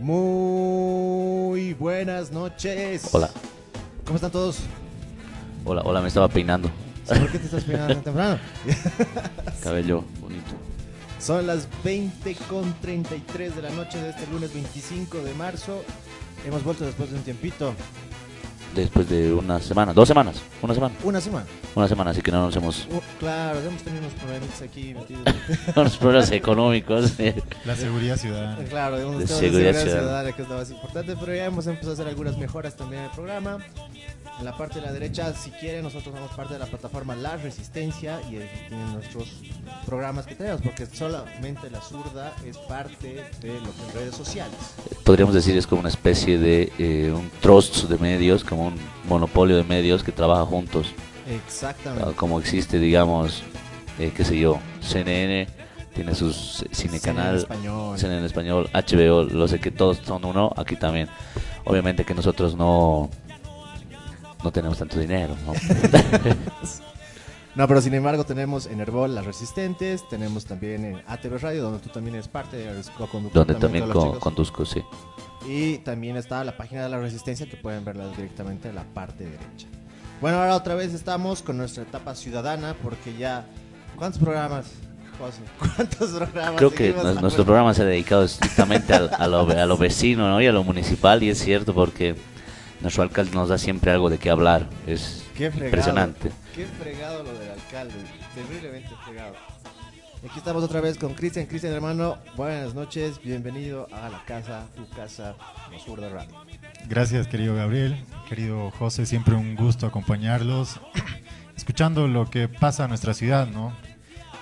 Muy buenas noches. Hola, ¿Cómo están todos? hola, hola, me estaba peinando. ¿Por qué te estás peinando tan temprano? Cabello bonito. Son las 20 con 33 de la noche de este lunes 25 de marzo. Hemos vuelto después de un tiempito. Después de una semana, dos semanas, una semana, Una semana. una semana, así que no nos hemos Uh, claro, hemos tenido unos problemas aquí metidos. unos problemas económicos. La seguridad ciudadana. claro, hemos De seguridad seguridad ciudadana. ciudadana, que es lo más importante, pero ya hemos empezado a hacer algunas mejoras también en el programa. En la parte de la derecha, si quieren, nosotros somos parte de la plataforma La Resistencia y ahí tienen nuestros programas que tenemos, porque solamente la zurda es parte de lo que en redes sociales. Podríamos decir es como una especie de eh, un trust de medios, como un monopolio de medios que trabaja juntos, Exactamente. Ah, como existe, digamos, eh, qué sé yo, CNN tiene sus cine canal, en español. CNN en español, HBO, lo sé que todos son uno, aquí también. Obviamente que nosotros no no tenemos tanto dinero, ¿no? No, pero sin embargo tenemos en Herbol Las Resistentes, tenemos también en ATV Radio, donde tú también eres parte, eres co-conductor donde también chicos. conduzco, sí. Y también está la página de La Resistencia que pueden verla directamente en la parte derecha. Bueno, ahora otra vez estamos con nuestra etapa ciudadana porque ya... ¿Cuántos programas, José? ¿Cuántos programas? Creo que a- nuestro programa se ha dedicado estrictamente a, lo, a lo vecino ¿no? y a lo municipal y es cierto porque nuestro alcalde nos da siempre algo de qué hablar. Es Qué fregado. impresionante. Qué fregado lo del alcalde. Terriblemente fregado. Aquí estamos otra vez con Cristian. Cristian, hermano, buenas noches. Bienvenido a la casa, tu casa, los Sur de Radio. Gracias, querido Gabriel. Querido José, siempre un gusto acompañarlos. Escuchando lo que pasa en nuestra ciudad, ¿no?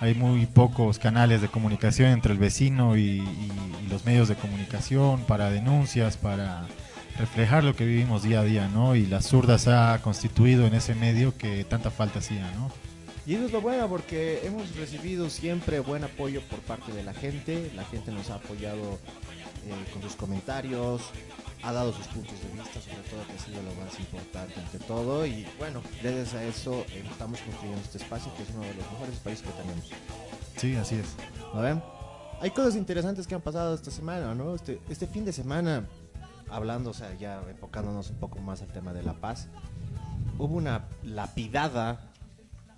Hay muy pocos canales de comunicación entre el vecino y, y- y los medios de comunicación para denuncias, para reflejar lo que vivimos día a día, ¿no? Y la zurda se ha constituido en ese medio que tanta falta hacía, ¿no? Y eso es lo bueno porque hemos recibido siempre buen apoyo por parte de la gente. La gente nos ha apoyado eh, con sus comentarios, ha dado sus puntos de vista, sobre todo que ha sido lo más importante ante todo. Y bueno, gracias a eso eh, estamos construyendo este espacio que es uno de los mejores espacios que tenemos. Sí, así es. ¿No ven? Hay cosas interesantes que han pasado esta semana, ¿no? Este, este fin de semana, hablando, o sea, ya enfocándonos un poco más al tema de la paz, hubo una lapidada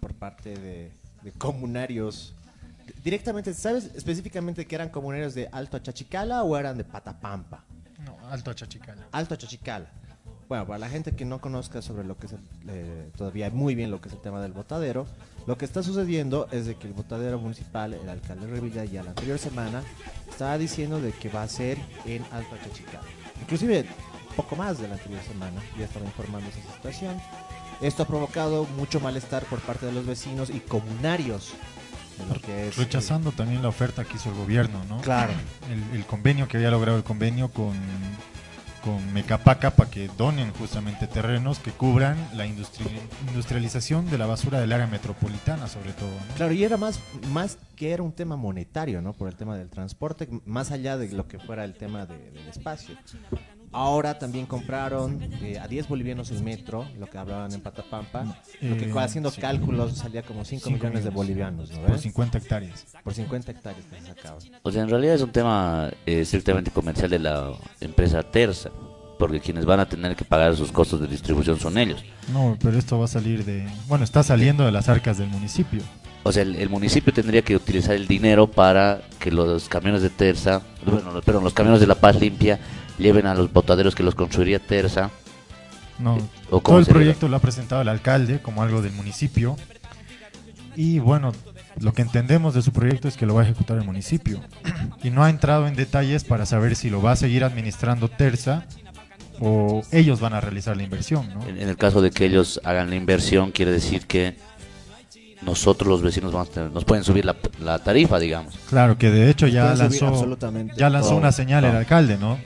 por parte de, de comunarios. Directamente, ¿sabes específicamente que eran comunarios de Alto Achachicala o eran de Patapampa? No, alto a Chachicala. Alto Achachicala. Bueno, para la gente que no conozca sobre lo que es el- eh, todavía muy bien lo que es el tema del botadero, lo que está sucediendo es de que el botadero municipal, el alcalde Revilla ya la anterior semana estaba diciendo de que va a ser en Alto Achachicala. Inclusive poco más de la anterior semana ya estaba informando esa situación. Esto ha provocado mucho malestar por parte de los vecinos y comunarios de lo que es Rechazando también la oferta que hizo el gobierno, ¿no? Claro. El, el convenio que había logrado el convenio con, con Mecapaca para que donen justamente terrenos que cubran la industri- industrialización de la basura del área metropolitana, sobre todo. ¿no? Claro, y era más, más que era un tema monetario, ¿no? Por el tema del transporte, más allá de lo que fuera el tema de- del espacio. Ahora también compraron eh, a 10 bolivianos el metro, lo que hablaban en Patapampa, lo que Eh, haciendo sí. cálculos salía como 5 Cinco millones de bolivianos, ¿no Por ves? 50 hectáreas. Por 50 hectáreas que se sacaban. O sea, en realidad es un tema eh, estrictamente comercial de la empresa Terza. porque quienes van a tener que pagar sus costos de distribución son ellos. No, pero esto va a salir de... Bueno, está saliendo de las arcas del municipio. O sea, el, el municipio tendría que utilizar el dinero para que los camiones de Terza, bueno, los- perdón, los camiones de La Paz Limpia lleven a los botaderos que los construiría Terza. No, ¿O cómo todo el sería? proyecto lo ha presentado el alcalde como algo del municipio. Y bueno, lo que entendemos de su proyecto es que lo va a ejecutar el municipio. Y no ha entrado en detalles para saber si lo va a seguir administrando Terza o ellos van a realizar la inversión, ¿no? En, en el caso de que ellos hagan la inversión, quiere decir que nosotros los vecinos vamos a tener- nos pueden subir la, la tarifa, digamos. Claro, que de hecho ya lanzó, ya lanzó todo, una señal el alcalde, ¿no?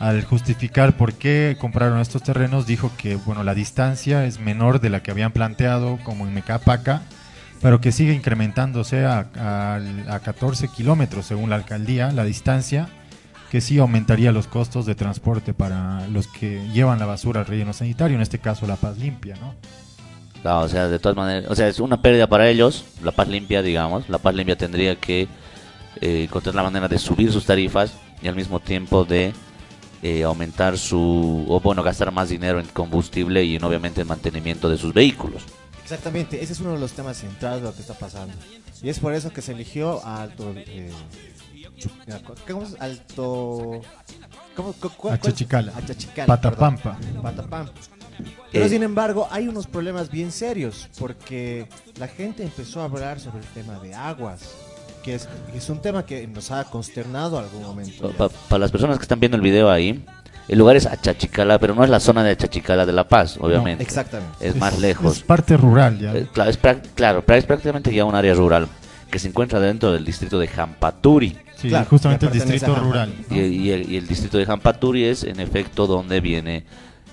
Al justificar por qué compraron estos terrenos, dijo que bueno la distancia es menor de la que habían planteado, como en Mecapaca, pero que sigue incrementándose a, a- a 14 kilómetros según la alcaldía, la distancia, que sí aumentaría los costos de transporte para los que llevan la basura al relleno sanitario, en este caso La Paz Limpia, ¿no? O sea, de todas maneras, o sea, es una pérdida para ellos, La Paz Limpia, digamos. La Paz Limpia tendría que eh, encontrar la manera de subir sus tarifas y al mismo tiempo de eh, aumentar su, o bueno, gastar más dinero en combustible y en obviamente en mantenimiento de sus vehículos. Exactamente, ese es uno de los temas centrales de lo que está pasando. Y es por eso que se eligió a Alto. eh, ¿Cómo es? Alto. ¿Cómo, cu- cu- cuál- Achachicala. Achachicala, Patapampa. perdón. Patapampa. Pero Eh, sin embargo, hay unos problemas bien serios. Porque la gente empezó a hablar sobre el tema de aguas. Que es, que es un tema que nos ha consternado algún momento. Pa- Para las personas que están viendo el video ahí, el lugar es Achachicala, pero no es la zona de Achachicala de La Paz, obviamente. Exactamente. Es más lejos. Es parte rural ya. Eh, claro, es, claro, es prácticamente ya un área rural que se encuentra dentro del distrito de Jampaturi. Sí, Claro, justamente el distrito rural. ¿no? Y, y el, y el distrito de Jampaturi es en efecto donde viene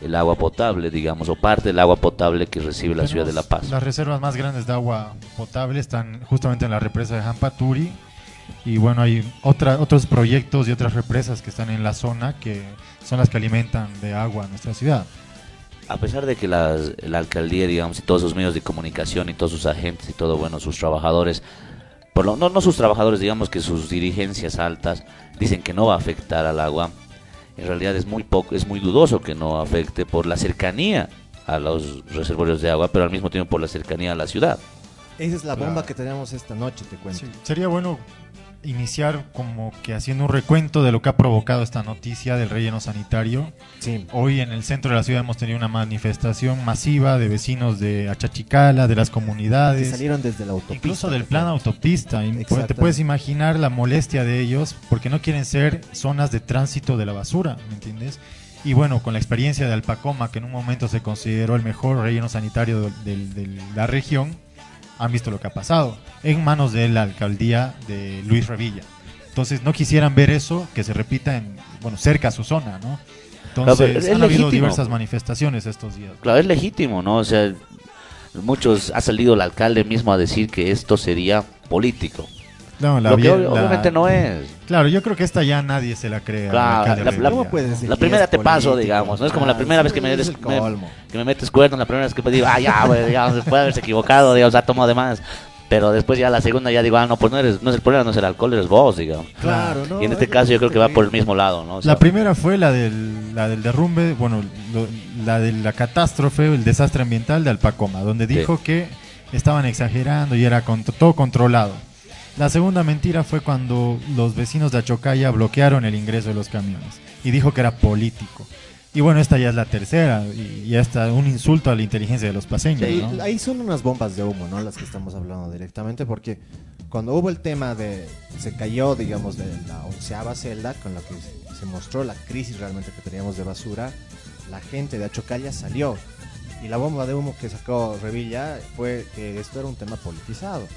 el agua potable, digamos, o parte del agua potable que recibe la ciudad de La Paz. Las reservas más grandes de agua potable están justamente en la represa de Jampaturi. Y bueno, hay otra, otros proyectos y otras represas que están en la zona que son las que alimentan de agua a nuestra ciudad. A pesar de que las- la alcaldía, digamos, y todos sus medios de comunicación y todos sus agentes y todo, bueno, sus trabajadores, por lo, no, no sus trabajadores, digamos que sus dirigencias altas dicen que no va a afectar al agua, en realidad es muy poco, es muy dudoso que no afecte por la cercanía a los reservorios de agua, pero al mismo tiempo por la cercanía a la ciudad. Esa es la bomba Claro. que tenemos esta noche, te cuento. Sí, sería bueno iniciar como que haciendo un recuento de lo que ha provocado esta noticia del relleno sanitario. Sí. Hoy en el centro de la ciudad hemos tenido una manifestación masiva de vecinos de Achachicala, de las Que comunidades. salieron desde la autopista. Incluso del plan autopista. Y pu- Te puedes imaginar la molestia de ellos porque no quieren ser zonas de tránsito de la basura, ¿me entiendes? Y bueno, con la experiencia de Alpacoma, que en un momento se consideró el mejor relleno sanitario de, de- de la región, han visto lo que ha pasado en manos de la alcaldía de Luis Revilla. Entonces no quisieran ver eso que se repita en, bueno, cerca a su zona, ¿no? Entonces es han habido diversas manifestaciones estos días. Claro, es legítimo, ¿no? O sea, muchos, ha salido el alcalde mismo a decir que esto sería político. No, la Lo que vie- ob- la- obviamente no es. Claro, yo creo que esta ya nadie se la cree. al Claro, la- ¿Cómo puedes decir La primera te paso, digamos, ¿no? Es como la Ah, primera vez que me, des- que me metes cuerno, la primera vez que me digo, ah, ya, ya, se puede haberse equivocado, digamos, ha tomado de más. Pero después ya la segunda ya digo, ah, no, pues no eres, no es el problema, no es el alcohol, eres vos, digamos. Claro, no. y en este es- caso yo creo que va por el mismo lado, ¿no? O sea, La primera fue la del, la del derrumbe, bueno, lo- la de la catástrofe, el desastre ambiental de Alpacoma, donde dijo que estaban exagerando y era con- todo controlado. La segunda mentira fue cuando los vecinos de Achocaya bloquearon el ingreso de los camiones y dijo que era político. Y bueno, esta ya es la tercera y ya está un insulto a la inteligencia de los paseños. Sí, ¿no? Ahí son unas bombas de humo, ¿no? Las que estamos hablando directamente, porque cuando hubo el tema de. Se cayó, digamos, de la onceava celda, con la que se mostró la crisis realmente que teníamos de basura, la gente de Achocalla salió. Y la bomba de humo que sacó Revilla fue que esto era un tema politizado.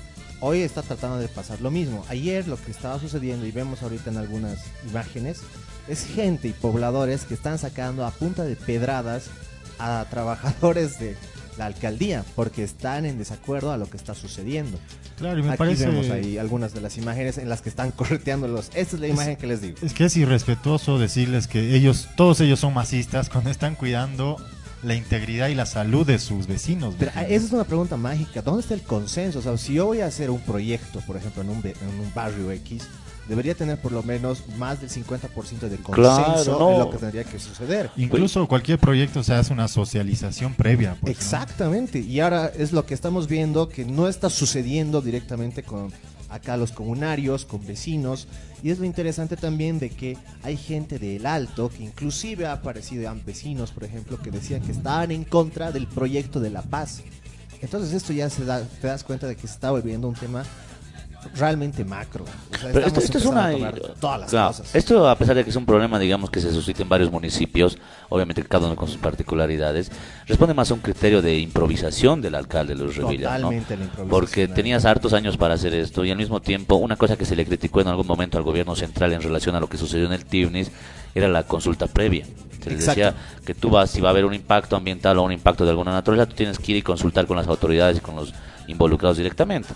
Hoy está tratando de pasar lo mismo. Ayer lo que estaba sucediendo, y vemos ahorita en algunas imágenes, es gente y pobladores que están sacando a punta de pedradas a trabajadores de la alcaldía porque están en desacuerdo a lo que está sucediendo. Claro, y me Aquí parece vemos ahí algunas de las imágenes en las que están correteándolos. Esta es la imagen que les digo. Es que es irrespetuoso decirles que ellos, todos ellos son masistas cuando están cuidando la integridad y la salud de sus vecinos. Pero ah, ¿me esa es una pregunta mágica. ¿Dónde está el consenso? O sea, si yo voy a hacer un proyecto, por ejemplo, en un, ve- en un barrio X, debería tener por lo menos más del 50% de consenso Claro, no. en lo que tendría que suceder. Incluso cualquier proyecto se hace una socialización previa. pues, ¿no? Exactamente, y ahora es lo que estamos viendo que no está sucediendo directamente con acá los comunarios, con vecinos, y es lo interesante también de que hay gente del Alto que inclusive ha aparecido ya vecinos, por ejemplo, que decían que estaban en contra del proyecto de la paz. Entonces esto ya se da, te das cuenta de que se está volviendo un tema realmente macro. O sea, Pero esto, es una... a todas las claro, cosas. esto a pesar de que es un problema, digamos, que se suscita en varios municipios, obviamente cada uno con sus particularidades, responde más a un criterio de improvisación del alcalde Luis Revilla, ¿no? Totalmente la improvisación. Porque tenías hartos años para hacer esto y al mismo tiempo una cosa que se le criticó en algún momento al gobierno central en relación a lo que sucedió en el TIVNIS era la consulta previa. Se les Exacto. decía que tú vas, si va a haber un impacto ambiental o un impacto de alguna naturaleza, tú tienes que ir y consultar con las autoridades y con los involucrados directamente.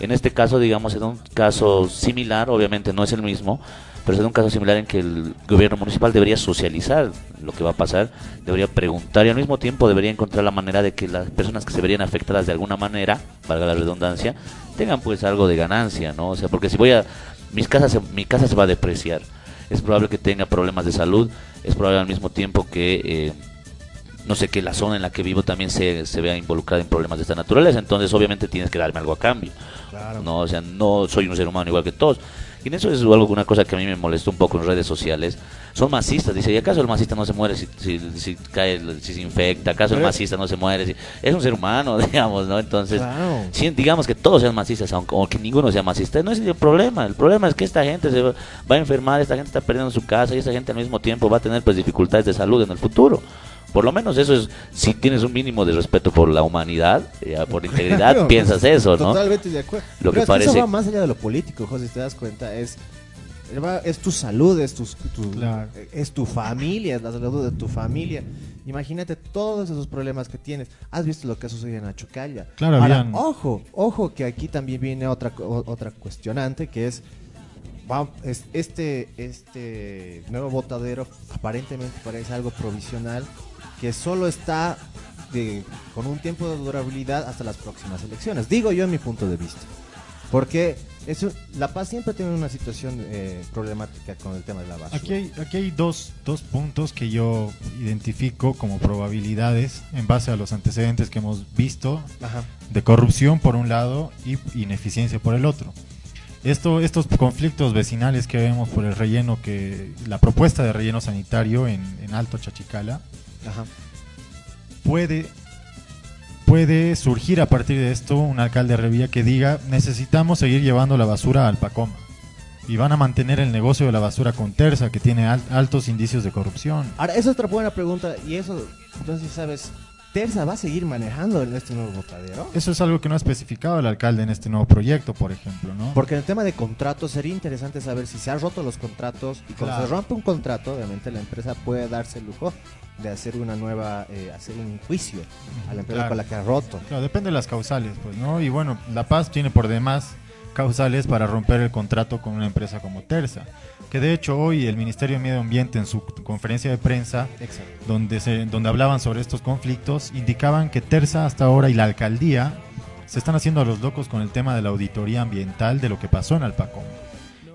En este caso, digamos, es un caso similar, obviamente no es el mismo, pero es un caso similar en que el gobierno municipal debería socializar lo que va a pasar, debería preguntar y al mismo tiempo debería encontrar la manera de que las personas que se verían afectadas de alguna manera, valga la redundancia, tengan pues algo de ganancia, ¿no? O sea, porque si voy a mis casas mi casa se va a depreciar. Es probable que tenga problemas de salud, es probable al mismo tiempo que eh, no sé que la zona en la que vivo también se, se vea involucrada en problemas de esta naturaleza, entonces obviamente tienes que darme algo a cambio. No, o sea, no soy un ser humano igual que todos. Y en eso es algo, una cosa que a mí me molestó un poco en redes sociales. Son masistas, dice, ¿y acaso el masista no se muere si, si, si cae, si se infecta? ¿Acaso el masista no se muere? Si... Es un ser humano, digamos, ¿no? Entonces, Claro. si digamos que todos sean masistas, aunque, aunque ninguno sea masista, no es el problema. El problema es que esta gente se va va a enfermar, esta gente está perdiendo su casa y esta gente al mismo tiempo va a tener pues dificultades de salud en el futuro. Por lo menos eso es, si tienes un mínimo de respeto por la humanidad, eh, por integridad, Claro, piensas eso, ¿no? Totalmente de acuerdo. Lo Pero que es eso parece- va más allá de lo político, José, si te das cuenta, es es tu salud, es tu, tu- Claro. es tu familia, es la salud de tu familia. Imagínate todos esos problemas que tienes. Has visto lo que ha sucedido en Achocalla. Claro, Ahora, habían- ojo, ojo que aquí también viene otra co- o- otra cuestionante que es va- es- este este nuevo botadero aparentemente parece algo provisional que solo está de- con un tiempo de durabilidad hasta las próximas elecciones. Digo yo en mi punto de vista. Porque eso, La Paz siempre tiene una situación eh, problemática con el tema de la basura. Aquí hay, aquí hay dos, dos puntos que yo identifico como probabilidades en base a los antecedentes que hemos visto Ajá. de corrupción por un lado y ineficiencia por el otro. Esto, estos conflictos vecinales que vemos por el relleno, que la propuesta de relleno sanitario en, en Alto Chachicala, Ajá. puede, puede surgir a partir de esto un alcalde de Revilla que diga necesitamos seguir llevando la basura al Pacoma y van a mantener el negocio de la basura con Terza que tiene al- altos indicios de corrupción. Ahora, esa es otra buena pregunta. Y eso, entonces, ¿sabes? ¿Terza va a seguir manejando en este nuevo botadero? Eso es algo que no ha especificado el alcalde en este nuevo proyecto, por ejemplo, ¿no? Porque en el tema de contratos sería interesante saber si se han roto los contratos y cuando Claro. se rompe un contrato, obviamente la empresa puede darse el lujo de hacer una nueva, eh, hacer un juicio a la empresa Claro. con la que ha roto. Claro, depende de las causales, pues, ¿no? Y bueno, La Paz tiene por demás causales para romper el contrato con una empresa como Terza. Que de hecho hoy el Ministerio de Medio Ambiente en su conferencia de prensa, Exacto. donde, se, donde hablaban sobre estos conflictos, indicaban que Terza hasta ahora y la alcaldía se están haciendo a los locos con el tema de la auditoría ambiental de lo que pasó en Alpacoma.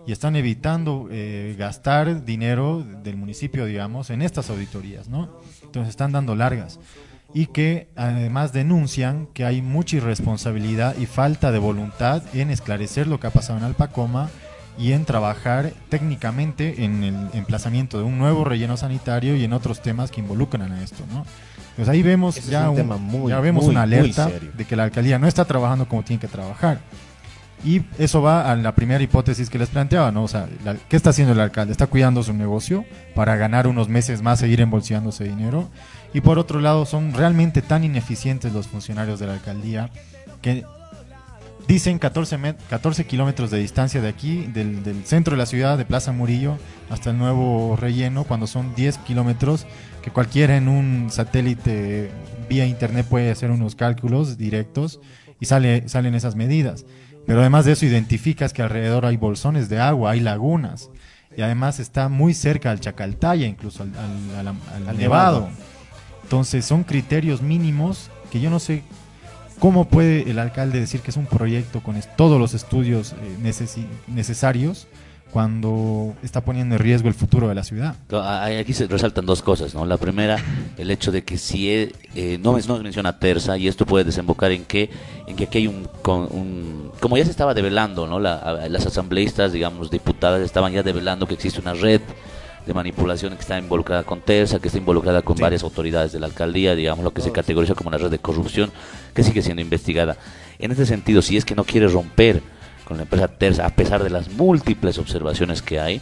Y están evitando eh, gastar dinero del municipio, digamos, en estas auditorías, ¿no? Entonces están dando largas y que además denuncian que hay mucha irresponsabilidad y falta de voluntad en esclarecer lo que ha pasado en Alpacoma y en trabajar técnicamente en el emplazamiento de un nuevo relleno sanitario y en otros temas que involucran a esto, ¿no? Pues ahí vemos Ese ya, un un- tema muy, ya vemos muy, una alerta de que la alcaldía no está trabajando como tiene que trabajar. Y eso va a la primera hipótesis que les planteaba, ¿no? O sea, la- ¿qué está haciendo el alcalde? Está cuidando su negocio para ganar unos meses más, seguir embolsándose dinero. Y por otro lado, son realmente tan ineficientes los funcionarios de la alcaldía que dicen 14, met- 14 kilómetros de distancia de aquí, del, del centro de la ciudad, de Plaza Murillo, hasta el nuevo relleno, cuando son 10 kilómetros, que cualquiera en un satélite vía internet puede hacer unos cálculos directos y sale, salen esas medidas. Pero además de eso, identificas que alrededor hay bolsones de agua, hay lagunas. Y además está muy cerca al Chacaltaya, incluso al, al- al- Nevado. Entonces son criterios mínimos que yo no sé cómo puede el alcalde decir que es un proyecto con todos los estudios eh, necesarios cuando está poniendo en riesgo el futuro de la ciudad. Aquí se resaltan dos cosas, ¿no? La primera, el hecho de que si e- eh, no, es- no se menciona terza y esto puede desembocar en que, en que aquí hay un, un- como ya se estaba develando, ¿no? La- las asambleístas, digamos, diputadas estaban ya develando que existe una red de manipulación que está involucrada con terza, que está involucrada con varias autoridades de la alcaldía, digamos, lo que se categoriza como una red de corrupción que sigue siendo investigada. En este sentido, si es que no quiere romper con la empresa terza, a pesar de las múltiples observaciones que hay,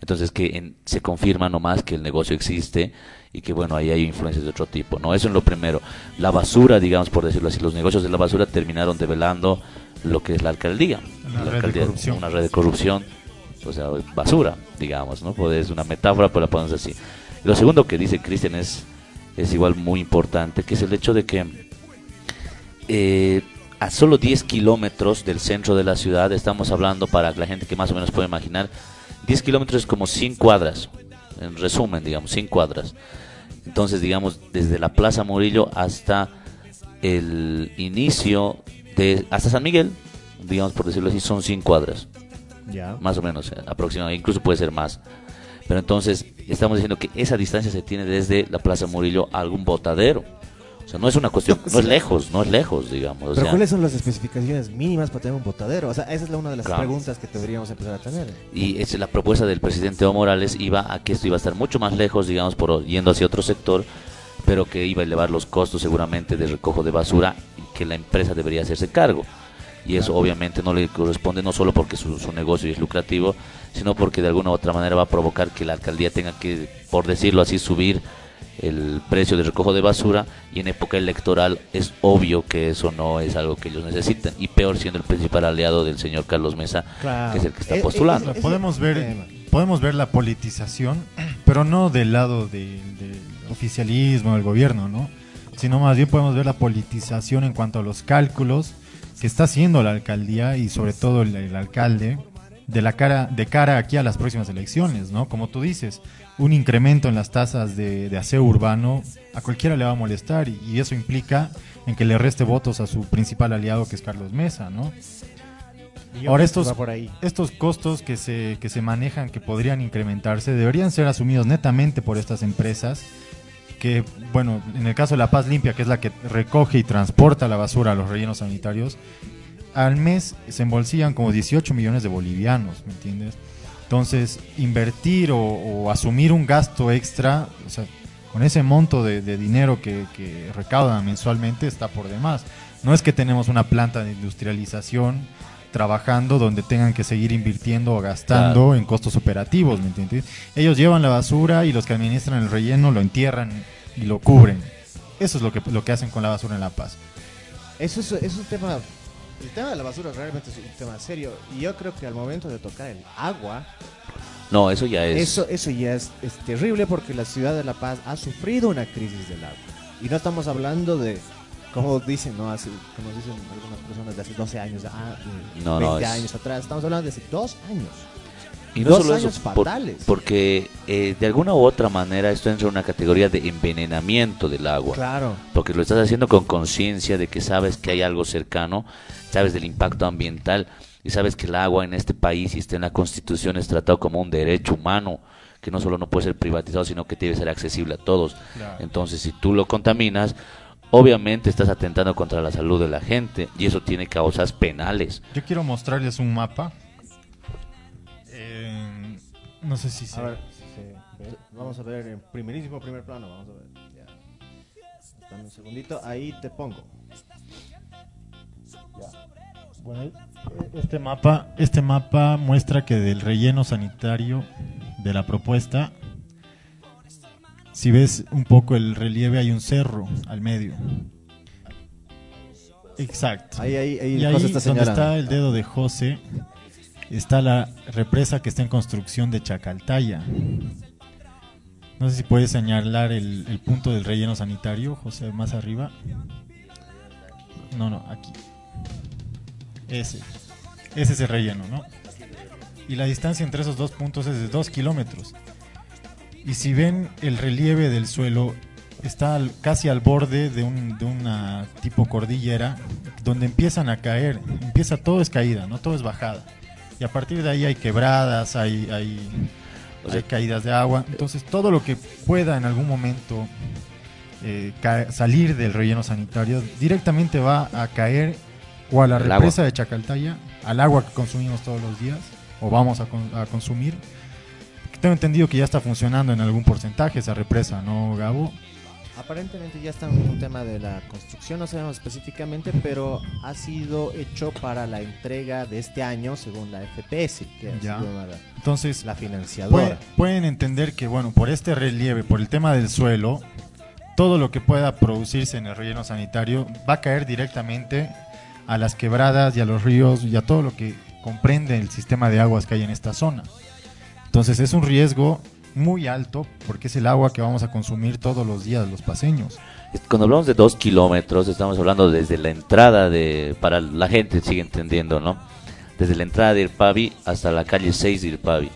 entonces que en- se confirma nomás que el negocio existe y que bueno, ahí hay influencias de otro tipo, ¿no? Eso es lo primero. La basura, digamos por decirlo así, los negocios de la basura terminaron develando lo que es la alcaldía. Una la red de alcaldía, corrupción. Una red de corrupción, o sea, basura, digamos, ¿no? Pues es una metáfora, pero la ponemos así. Lo segundo que dice Cristian es, es igual muy importante, que es el hecho de que eh, a solo 10 kilómetros del centro de la ciudad, estamos hablando para la gente que más o menos puede imaginar, 10 kilómetros es como 100 cuadras, en resumen, digamos, 100 cuadras. Entonces, digamos, desde la Plaza Murillo hasta el inicio de, hasta San Miguel, digamos, por decirlo así, son 100 cuadras Ya. más o menos, eh, aproximadamente, incluso puede ser más. Pero entonces estamos diciendo que esa distancia se tiene desde la Plaza Murillo a algún botadero. O sea, no es una cuestión, no es lejos, no es lejos, digamos. o Pero sea, ¿cuáles son las especificaciones mínimas para tener un botadero? O sea, esa es la- una de las Claro. preguntas que deberíamos empezar a tener. y es la propuesta del presidente Evo Morales iba a que esto iba a estar mucho más lejos, digamos, por yendo hacia otro sector, pero que iba a elevar los costos seguramente de recojo de basura y que la empresa debería hacerse cargo. Y eso obviamente no le corresponde no solo porque su, su negocio es lucrativo, sino porque de alguna u otra manera va a provocar que la alcaldía tenga que, por decirlo así, subir el precio de recojo de basura y en época electoral es obvio que eso no es algo que ellos necesitan y peor siendo el principal aliado del señor Carlos Mesa Claro. que es el que está Eh, eh, postulando. Podemos ver podemos ver la politización, pero no del lado de- del oficialismo del gobierno, ¿no? Sino más bien podemos ver la politización en cuanto a los cálculos que está haciendo la alcaldía y sobre todo el, el alcalde de la cara de cara aquí a las próximas elecciones, ¿no? Como tú dices, un incremento en las tasas de, de aseo urbano a cualquiera le va a molestar y, y eso implica en que le reste votos a su principal aliado que es Carlos Mesa, ¿no? Ahora estos, por ahí. estos costos que se, que se manejan, que podrían incrementarse, deberían ser asumidos netamente por estas empresas que, bueno, en el caso de La Paz Limpia, que es la que recoge y transporta la basura a los rellenos sanitarios, al mes se embolsillan como 18 millones de bolivianos, ¿me entiendes? Entonces, invertir o, o asumir un gasto extra, o sea, con ese monto de, de dinero que, que recaudan mensualmente está por demás. No es que tenemos una planta de industrialización trabajando donde tengan que seguir invirtiendo o gastando Claro. en costos operativos, ¿me entiendes? Ellos llevan la basura y los que administran el relleno lo entierran y lo cubren. Eso es lo que, lo que hacen con la basura en La Paz. Eso es, es un tema. El tema de la basura realmente es un tema serio. Y yo creo que al momento de tocar el agua, No, eso ya es. eso, eso ya es, es terrible porque la ciudad de La Paz ha sufrido una crisis del agua. Y no estamos hablando de, como dicen, ¿no? Hace, como dicen algunas personas, de hace 12 años, ah, No, 20 no, es- años atrás. Estamos hablando de hace dos años. Y no Dos solo años eso, por- porque eh, de alguna u otra manera esto entra en una categoría de envenenamiento del agua. Claro. Porque lo estás haciendo con conciencia de que sabes que hay algo cercano, sabes del impacto ambiental y sabes que el agua en este país y está en la Constitución es tratado como un derecho humano que no solo no puede ser privatizado, sino que debe ser accesible a todos. Entonces, si tú lo contaminas, obviamente estás atentando contra la salud de la gente y eso tiene causas penales. Yo quiero mostrarles un mapa. Eh, no sé si se... A ver, si se ve. vamos a ver en primerísimo primer plano. Vamos a ver. Ya. Dame un segundito. Ahí te pongo. Bueno, e- este mapa, este mapa muestra que del relleno sanitario de la propuesta, si ves un poco el relieve, hay un cerro al medio. Exacto. Ahí, ahí, ahí, y ahí donde está el dedo de José, está la represa que está en construcción de Chacaltaya. No sé si puedes señalar el, punto del relleno sanitario, José, más arriba. No, no, aquí. Ese. Ese es el relleno, ¿no? Y la distancia entre esos dos puntos es de 2 kilómetros. Y si ven el relieve del suelo, está casi al borde de, de una tipo cordillera, donde empiezan a caer, empieza todo es caída, no todo es bajada. Y a partir de ahí hay quebradas, hay, hay, O sea- hay caídas de agua. Entonces todo lo que pueda en algún momento eh, salir del relleno sanitario directamente va a caer o a la represa agua. de Chacaltaya, al agua que consumimos todos los días o vamos a, con- a consumir. Tengo entendido que ya está funcionando en algún porcentaje esa represa, ¿no, Gabo? Aparentemente ya está en un tema de la construcción, no sabemos específicamente, pero ha sido hecho para la entrega de este año según la FPS, que ha Ya. la, Entonces, la financiadora. pueden entender que, bueno, por este relieve, por el tema del suelo, todo lo que pueda producirse en el relleno sanitario va a caer directamente a las quebradas y a los ríos y a todo lo que comprende el sistema de aguas que hay en esta zona. Entonces es un riesgo muy alto porque es el agua que vamos a consumir todos los días los paseños. Cuando hablamos de dos kilómetros, estamos hablando desde la entrada de, para la gente sigue entendiendo, ¿no? Desde la entrada de Irpavi hasta la calle 6 de Irpavi,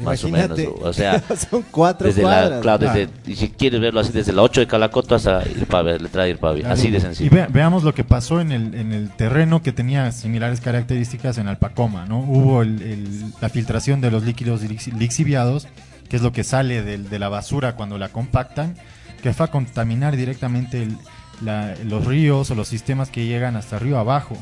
más o menos. O sea, son cuatro desde cuadras. la, claro, desde, y si quieres verlo así, desde la 8 de Calacoto hasta Irpavi, la entrada de Irpavi, así de Y sencillo. vea- veamos lo que pasó en el, en el terreno que tenía similares características en Alpacoma, ¿no? Hubo el- el- la filtración de los líquidos lix- lixiviados, que es lo que sale del- de la basura cuando la compactan, que fue a contaminar directamente el- la- los ríos o los sistemas que llegan hasta río abajo.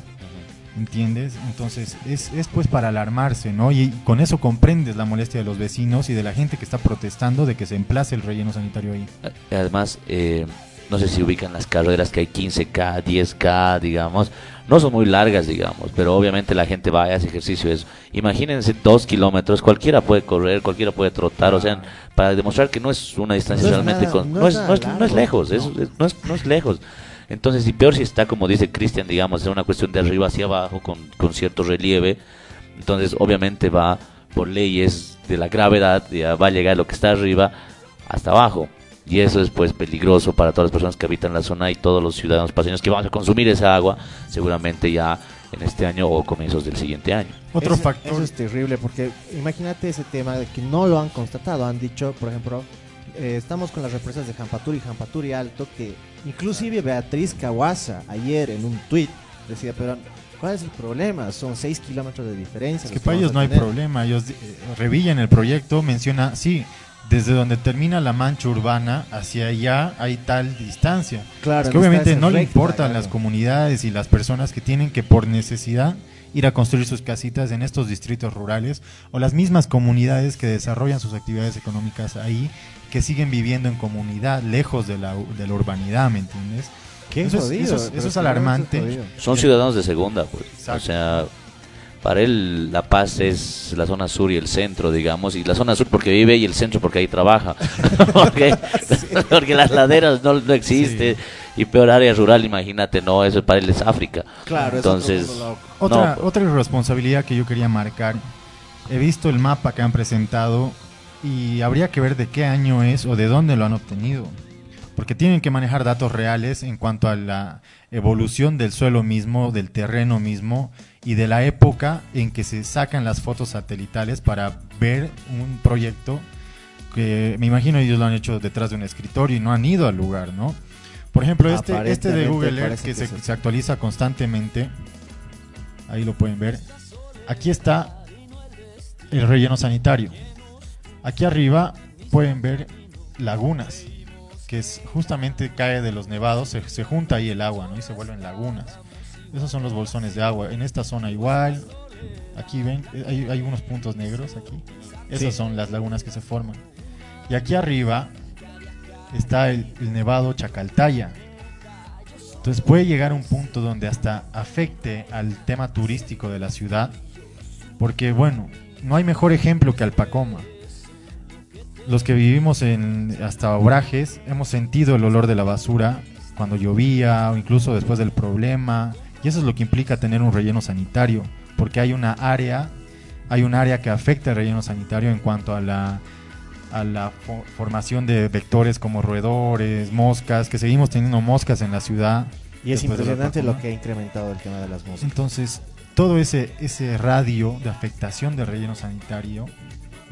¿Entiendes? Entonces es, es pues para alarmarse, ¿no? Y con eso comprendes la molestia de los vecinos y de la gente que está protestando de que se emplace el relleno sanitario ahí. Además, eh, no sé si ubican las carreras que hay 15K, 10K, digamos. No son muy largas, digamos, pero obviamente la gente va a hacer ejercicio. Eso. Imagínense dos kilómetros, cualquiera puede correr, cualquiera puede trotar, o sea, para demostrar que no es una distancia es realmente... no es es, es, es lejos, es- no. es- no, es, es lejos. Entonces, y peor si está, como dice Cristian, digamos, en una cuestión de arriba hacia abajo, con, con cierto relieve, entonces obviamente va por leyes de la gravedad, ya va a llegar lo que está arriba hasta abajo. Y eso es pues peligroso para todas las personas que habitan la zona y todos los ciudadanos paseños que vamos a consumir esa agua seguramente ya en este año o comienzos del siguiente año. Otro Eso- factor... Eso es terrible porque imagínate ese tema de que no lo han constatado. Han dicho, por ejemplo, eh, estamos con las represas de Jampaturi, Jampaturi Alto, que inclusive Beatriz Caguasa ayer en un tuit decía, pero ¿cuál es el problema? Son 6 kilómetros de diferencia. Es que para ellos no hay tener". problema. Ellos eh, Revilla en el proyecto menciona, sí, desde donde termina la mancha urbana hacia allá hay tal distancia. Claro, es que obviamente no le importan claro. las comunidades y las personas que tienen que por necesidad ir a construir sus casitas en estos distritos rurales o las mismas comunidades que desarrollan sus actividades económicas ahí que siguen viviendo en comunidad lejos de la, de la urbanidad, ¿me entiendes? Qué Eso es- jodido, eso es- eso es alarmante. Son ciudadanos de segunda, pues. O sea, para él La Paz es la zona sur y el centro, digamos, y la zona sur porque vive y el centro porque ahí trabaja. porque, porque las laderas no, no existe y peor área rural, imagínate, no, eso para él es África. Claro, Entonces, loco. Otra, no, otra irresponsabilidad que yo quería marcar. He visto el mapa que han presentado y habría que ver de qué año es o de dónde lo han obtenido. Porque tienen que manejar datos reales en cuanto a la evolución del suelo mismo, del terreno mismo y de la época en que se sacan las fotos satelitales para ver un proyecto que me imagino ellos lo han hecho detrás de un escritorio y no han ido al lugar, ¿no? Por ejemplo, este, este de Google Earth que, que se, sí. se actualiza constantemente, ahí lo pueden ver. Aquí está el relleno sanitario. Aquí arriba pueden ver lagunas, que es justamente cae de los nevados, se, se junta ahí el agua, ¿no? Y se vuelven lagunas. Esos son los bolsones de agua. En esta zona igual. Aquí ven, eh, hay, hay unos puntos negros aquí. Esas Sí. son las lagunas que se forman. Y aquí arriba está el, el nevado Chacaltaya. Entonces puede llegar a un punto donde hasta afecte al tema turístico de la ciudad. Porque bueno, no hay mejor ejemplo que Alpacoma. Los que vivimos en hasta Obrajes hemos sentido el olor de la basura cuando llovía o incluso después del problema. Y eso es lo que implica tener un relleno sanitario. Porque hay una área, hay un área que afecta el relleno sanitario en cuanto a la a la fo- formación de vectores como roedores, moscas, que seguimos teniendo moscas en la ciudad. Y es impresionante lo que ha incrementado el tema de las músicas. Entonces, todo ese, ese radio de afectación del relleno sanitario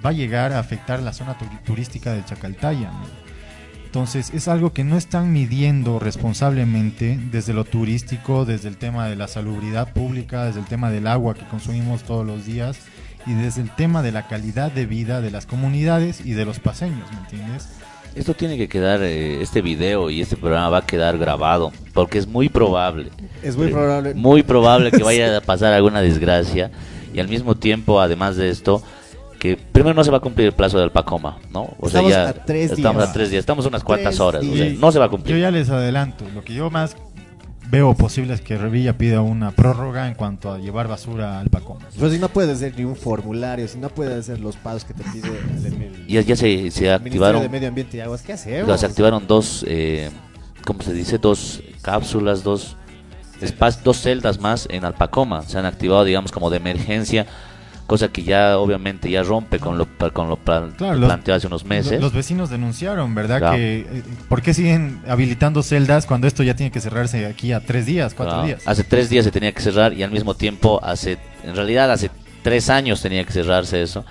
va a llegar a afectar la zona turística del Chacaltaya. ¿no? Entonces, es algo que no están midiendo responsablemente desde lo turístico, desde el tema de la salubridad pública, desde el tema del agua que consumimos todos los días y desde el tema de la calidad de vida de las comunidades y de los paseños, ¿me entiendes? Esto tiene que quedar, eh, este video y este programa va a quedar grabado, porque es muy probable. Es muy eh, probable. Muy probable que vaya a pasar alguna desgracia y al mismo tiempo, además de esto, que primero no se va a cumplir el plazo del Pacoma, ¿no? O Estamos sea, ya a tres estamos días. a tres días, estamos unas cuantas horas, o sea, días. no se va a Yo cumplir. ya les adelanto, lo que yo más veo posible es que Revilla pida una prórroga en cuanto a llevar basura al Pacoma. Pero si no puedes hacer ni un formulario, si no puedes hacer los pasos que te pide el, el- Ya, ya se, se el Ministerio activaron de Medio Ambiente y Aguas, ¿qué hacemos? Ya se activaron dos, eh, ¿cómo se dice? Dos cápsulas, dos dos celdas más en Alpacoma. Se han activado, digamos, como de emergencia, cosa que ya obviamente ya rompe con lo, con lo plan- Claro, los- planteado hace unos meses. Los vecinos denunciaron, ¿verdad? Claro. Que eh, ¿Por qué siguen habilitando celdas cuando esto ya tiene que cerrarse aquí a tres días, cuatro Claro. días? Hace tres días se tenía que cerrar y al mismo tiempo, hace, en realidad hace tres años tenía que cerrarse eso.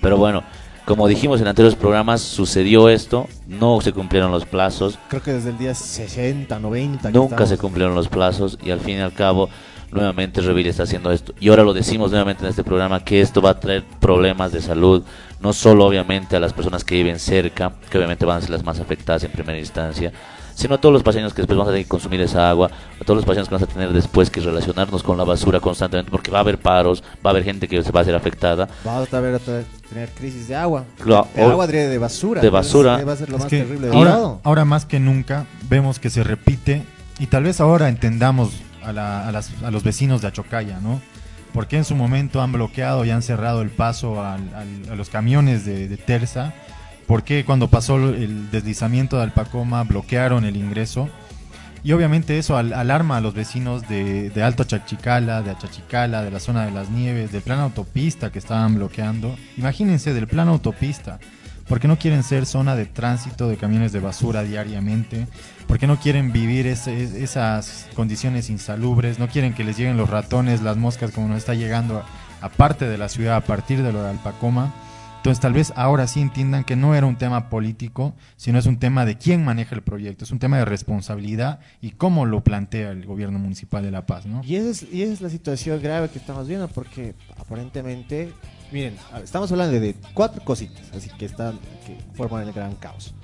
Pero bueno, como dijimos en anteriores programas, sucedió esto, no se cumplieron los plazos. Creo que desde el día 60, 90. que Nunca se cumplieron los plazos y al fin y al cabo nuevamente Revilla está haciendo esto. Y ahora lo decimos nuevamente en este programa que esto va a traer problemas de salud, no solo obviamente a las personas que viven cerca, que obviamente van a ser las más afectadas en primera instancia, sino a todos los pacientes que después vamos a tener que consumir esa agua, a todos los pacientes que vamos a tener después que relacionarnos con la basura constantemente, porque va a haber paros, va a haber gente que se va a ser afectada. Vamos a ver otra vez tener crisis de agua. Claro, de o- agua de, de basura. de basura. Es- Va a ser lo Es más que terrible de ahora, ahora más que nunca vemos que se repite y tal vez ahora entendamos a, la- a las- a los vecinos de Achocaya, ¿no? Porque en su momento han bloqueado y han cerrado el paso al- al- a los camiones de, de Terza. Porque cuando pasó el deslizamiento de Alpacoma bloquearon el ingreso. Y obviamente eso al- alarma a los vecinos de, de Alto Achachicala, de Achachicala, de la zona de las nieves, del plan autopista que estaban bloqueando. Imagínense del plan autopista. ¿Por qué no quieren ser zona de tránsito de camiones de basura diariamente? ¿Por qué no quieren vivir ese- es- esas condiciones insalubres? ¿No quieren que les lleguen los ratones, las moscas como nos está llegando a, parte de la ciudad a partir de lo de Alpacoma? Entonces tal vez ahora sí entiendan que no era un tema político, sino es un tema de quién maneja el proyecto, es un tema de responsabilidad y cómo lo plantea el gobierno municipal de La Paz, ¿no? Y esa, es, y esa es la situación grave que estamos viendo porque aparentemente, miren, estamos hablando de cuatro cositas, así que están que forman el gran caos.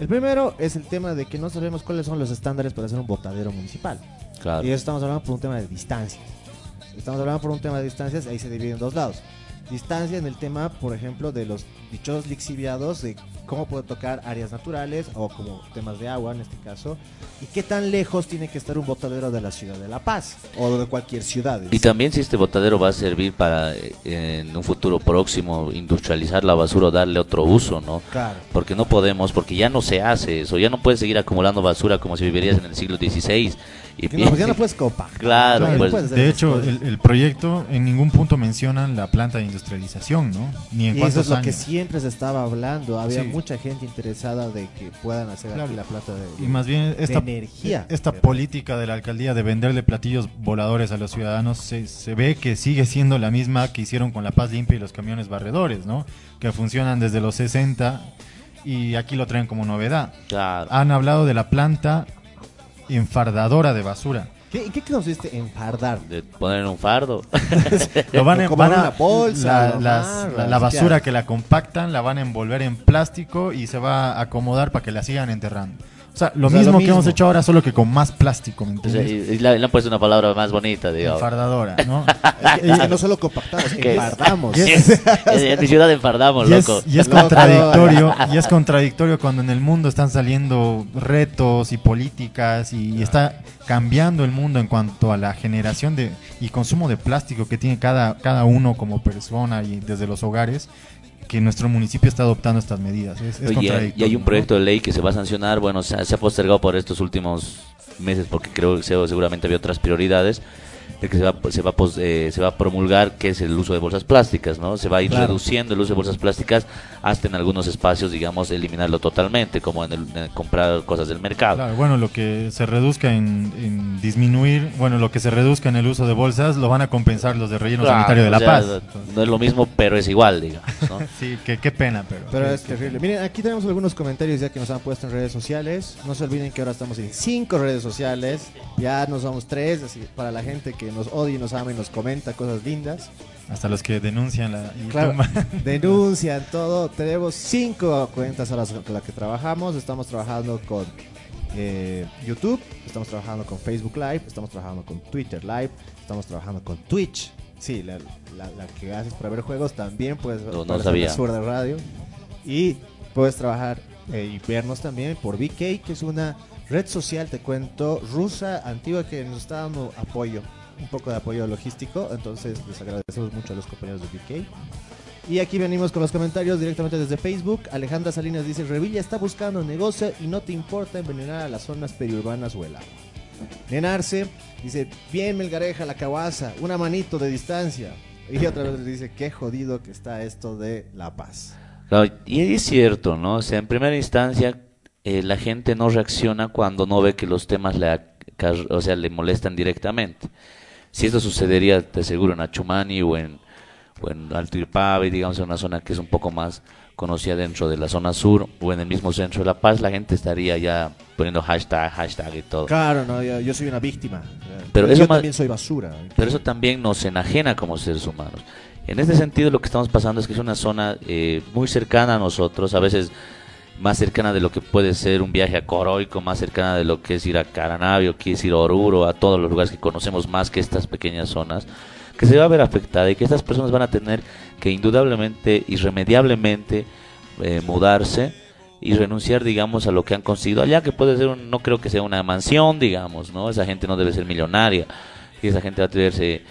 El primero es el tema de que no sabemos cuáles son los estándares para hacer un botadero municipal. Claro. Y eso estamos hablando por un tema de distancias. Estamos hablando por un tema de distancias, ahí se divide en dos lados. Distancia en el tema, por ejemplo, de los dichosos lixiviados, de cómo puedo tocar áreas naturales o como temas de agua en este caso, y qué tan lejos tiene que estar un botadero de la ciudad de La Paz o de cualquier ciudad. Y también si este botadero va a servir para eh, en un futuro próximo industrializar la basura o darle otro uso, ¿no? Claro. Porque no podemos, porque ya no se hace eso, ya no puedes seguir acumulando basura como si vivirías en el siglo XVI. Y no, pues ya no puedes compactar. Claro, no pues, puedes De hecho, el, el proyecto en ningún punto mencionan la planta de industrialización, ¿no? Ni en Y eso es lo años. que siempre se estaba hablando. Había Sí. Mucha gente interesada de que puedan hacer Claro. aquí la plata de, Y más bien esta, energía. esta ¿verdad? política de la alcaldía de venderle platillos voladores a los ciudadanos se, se ve que sigue siendo la misma que hicieron con la Paz Limpia y los camiones barredores, ¿no? Que funcionan desde los 60 y aquí lo traen como novedad. claro. Han hablado de la planta enfardadora de basura. ¿Qué, ¿En qué consiste en fardar? de poner en un fardo. Lo van a, Como van en a- una bolsa, la, lo las- la- la ¿qué basura que la compactan la van a envolver en plástico y se va a acomodar para que la sigan enterrando. Sea, lo O sea, mismo lo que hemos hecho ahora, solo que con más plástico, ¿me entiendes? y, y le, le han puesto una palabra más bonita, digamos. Enfardadora, ¿no? Es que no solo compactamos, enfardamos. Y es- Es- en mi ciudad enfardamos, Y es, loco. y es Loco. contradictorio, y es contradictorio cuando en el mundo están saliendo retos y políticas y, y está cambiando el mundo en cuanto a la generación de y consumo de plástico que tiene cada, cada uno como persona y desde los hogares que nuestro municipio está adoptando estas medidas. Es, es Oye, y hay un ¿no? proyecto de ley que se va a sancionar, bueno, se ha, se ha postergado por estos últimos meses porque creo que se- seguramente había otras prioridades, de que se va, se, va, pos- eh, se va a promulgar que es el uso de bolsas plásticas, ¿no? Se va a ir Claro. reduciendo el uso de bolsas plásticas hasta en algunos espacios, digamos, eliminarlo totalmente, como en, el, en comprar cosas del mercado. Claro, bueno, lo que se reduzca en, en disminuir, bueno, lo que se reduzca en el uso de bolsas lo van a compensar los de relleno Claro, sanitario de o La sea, Paz. No es lo mismo, pero es igual, digamos, ¿no? Sí, que, qué pena, pero. Pero sí, es terrible. Miren, aquí tenemos algunos comentarios ya que nos han puesto en redes sociales. No se olviden que ahora estamos en cinco redes sociales. Ya no somos tres, así para la gente que nos odia y nos ama y nos comenta cosas lindas. Hasta los que denuncian la y Claro, denuncian todo. Tenemos cinco cuentas a las con las que trabajamos. Estamos trabajando con eh, YouTube, estamos trabajando con Facebook Live, estamos trabajando con Twitter Live, estamos trabajando con Twitch. Sí, la, la- la que haces para ver juegos también puedes No, no sabía. de Radio. Y puedes trabajar eh, y vernos también por VK, que es una red social, te cuento, rusa, antigua, que nos está dando apoyo, un poco de apoyo logístico. Entonces les agradecemos mucho a los compañeros de VK. Y aquí venimos con los comentarios directamente desde Facebook. Alejandra Salinas dice, Revilla está buscando negocio y no te importa envenenar a las zonas periurbanas agua. Nenarse dice, bien Melgareja, la caguaza, una manito de distancia. Y otra vez le dice, qué jodido que está esto de La Paz. Claro, y es cierto, ¿no? O sea, en primera instancia, eh, la gente no reacciona cuando no ve que los temas le, o sea, le molestan directamente. Si esto sucedería, te aseguro, en Achumani o en, o en Alto Irpave, digamos, en una zona que es un poco más conocida dentro de la zona sur o en el mismo centro de La Paz, la gente estaría ya poniendo hashtag, hashtag y todo. Claro, no, yo, yo soy una víctima. Pero yo eso más- también soy basura. Pero eso también nos enajena como seres humanos. En este sentido, lo que estamos pasando es que es una zona eh, muy cercana a nosotros, a veces más cercana de lo que puede ser un viaje a Coroico, más cercana de lo que es ir a Caranavio, que es ir a Oruro, a todos los lugares que conocemos más que estas pequeñas zonas, que se va a ver afectada y que estas personas van a tener que indudablemente, irremediablemente, eh, mudarse y renunciar, digamos, a lo que han conseguido allá, que puede ser, un- no creo que sea una mansión, digamos, ¿no? Esa gente no debe ser millonaria y esa gente va a verse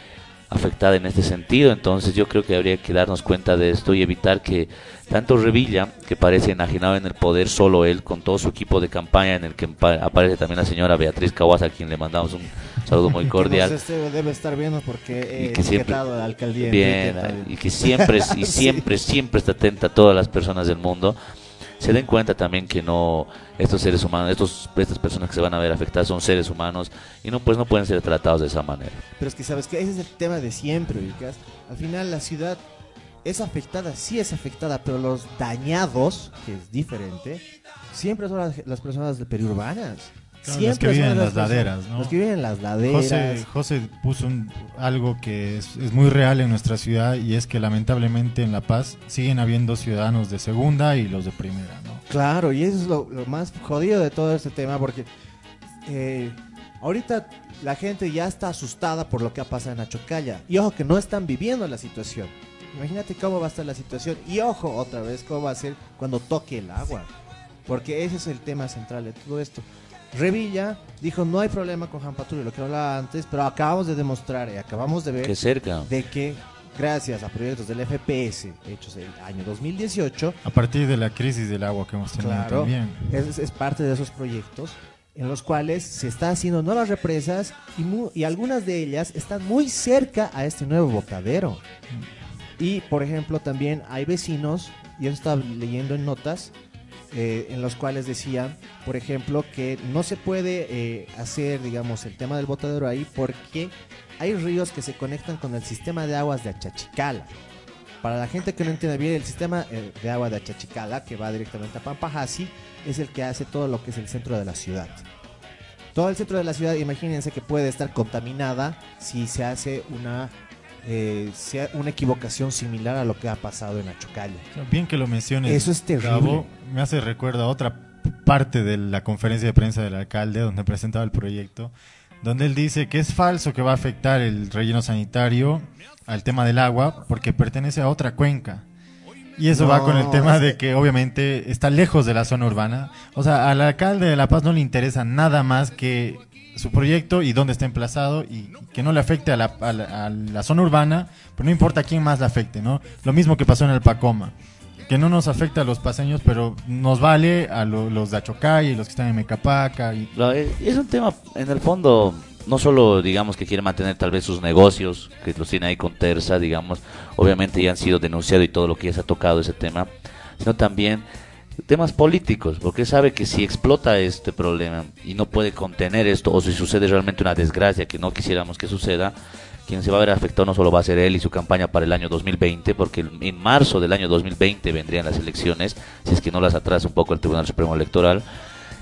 afectada en este sentido. Entonces yo creo que habría que darnos cuenta de esto y evitar que tanto Revilla, que parece enajenado en el poder, solo él, con todo su equipo de campaña, en el que aparece también la señora Beatriz Caguasa, a quien le mandamos un saludo muy cordial. Este debe estar viendo porque Y que siempre- a la alcaldía. Bien, y que siempre, y Sí. siempre, siempre está atenta a todas las personas del mundo. Se den cuenta también que no, estos seres humanos, estos, estas personas que se van a ver afectadas son seres humanos y no, pues no pueden ser tratados de esa manera. Pero es que sabes que ese es el tema de siempre, ubicas. Al final la ciudad es afectada, sí es afectada, pero los dañados, que es diferente, siempre son las, personas periurbanas. Claro, siempre los que viven en las laderas, ¿no? Los que viven en las laderas. José, José puso un- algo que es, es muy real en nuestra ciudad y es que lamentablemente en La Paz siguen habiendo ciudadanos de segunda y los de primera, ¿no? Claro, y eso es lo, lo más jodido de todo este tema, porque eh, ahorita la gente ya está asustada por lo que ha pasado en Achocalla. Y ojo que no están viviendo la situación. Imagínate cómo va a estar la situación. Y ojo otra vez cómo va a ser cuando toque el agua. Porque ese es el tema central de todo esto. Revilla dijo no hay problema con Juan Patrulla, lo que hablaba antes, pero acabamos de demostrar y acabamos de ver Que cerca. de que gracias a proyectos del FPS hechos el año 2018, A partir de la crisis del agua que hemos tenido Claro, también. es, es parte de esos proyectos en los cuales se está haciendo nuevas represas y, mu- y algunas de ellas están muy cerca a este nuevo botadero. Y, por ejemplo, también hay vecinos, y eso estaba leyendo en notas, eh, en los cuales decían, por ejemplo, que no se puede eh, hacer, digamos, el tema del botadero ahí porque hay ríos que se conectan con el sistema de aguas de Achachicala. Para la gente que no entiende bien, el sistema eh, de agua de Achachicala, que va directamente a Pampajasi, es el que hace todo lo que es el centro de la ciudad. Todo el centro de la ciudad, imagínense que puede estar contaminada si se hace una, eh, sea una equivocación similar a lo que ha pasado en Achocalla. Bien que lo menciones. Eso es terrible. Me hace recuerdo a otra parte de la conferencia de prensa del alcalde donde presentaba el proyecto, donde él dice que es falso que va a afectar el relleno sanitario al tema del agua porque pertenece a otra cuenca. Y eso va con el tema de que obviamente está lejos de la zona urbana. O sea, al alcalde de La Paz no le interesa nada más que su proyecto y dónde está emplazado y que no le afecte a la, zona urbana, pero no importa a quién más le afecte, ¿no? Lo mismo que pasó en el Pacoma, que no nos afecta a los paseños, pero nos vale a lo- los de Achocay y los que están en Mecapaca. Y, Es es un tema, en el fondo, no solo, digamos, que quiere mantener tal vez sus negocios, que los tiene ahí con Terza, digamos, obviamente ya han sido denunciados y todo lo que ya se ha tocado ese tema, sino también temas políticos, porque sabe que si explota este problema y no puede contener esto, o si sucede realmente una desgracia que no quisiéramos que suceda, quien se va a ver afectado no solo va a ser él y su campaña para el año 2020, porque en marzo del año 2020 vendrían las elecciones, si es que no las atrasa un poco el Tribunal Supremo Electoral,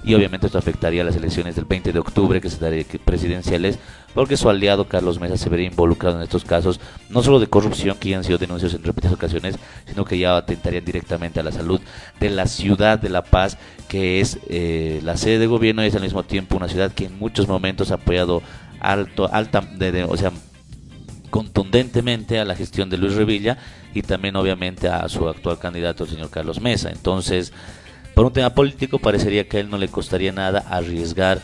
y obviamente esto afectaría a las elecciones del 20 de octubre que se daría que- presidenciales porque su aliado Carlos Mesa se vería involucrado en estos casos no solo de corrupción que ya han sido denunciados en repetidas ocasiones sino que ya atentarían directamente a la salud de la ciudad de La Paz que es eh, la sede de gobierno y es al mismo tiempo una ciudad que en muchos momentos ha apoyado alto alta o sea contundentemente a la gestión de Luis Revilla y también obviamente a su actual candidato, el señor Carlos Mesa. Entonces, por un tema político parecería que a él no le costaría nada arriesgar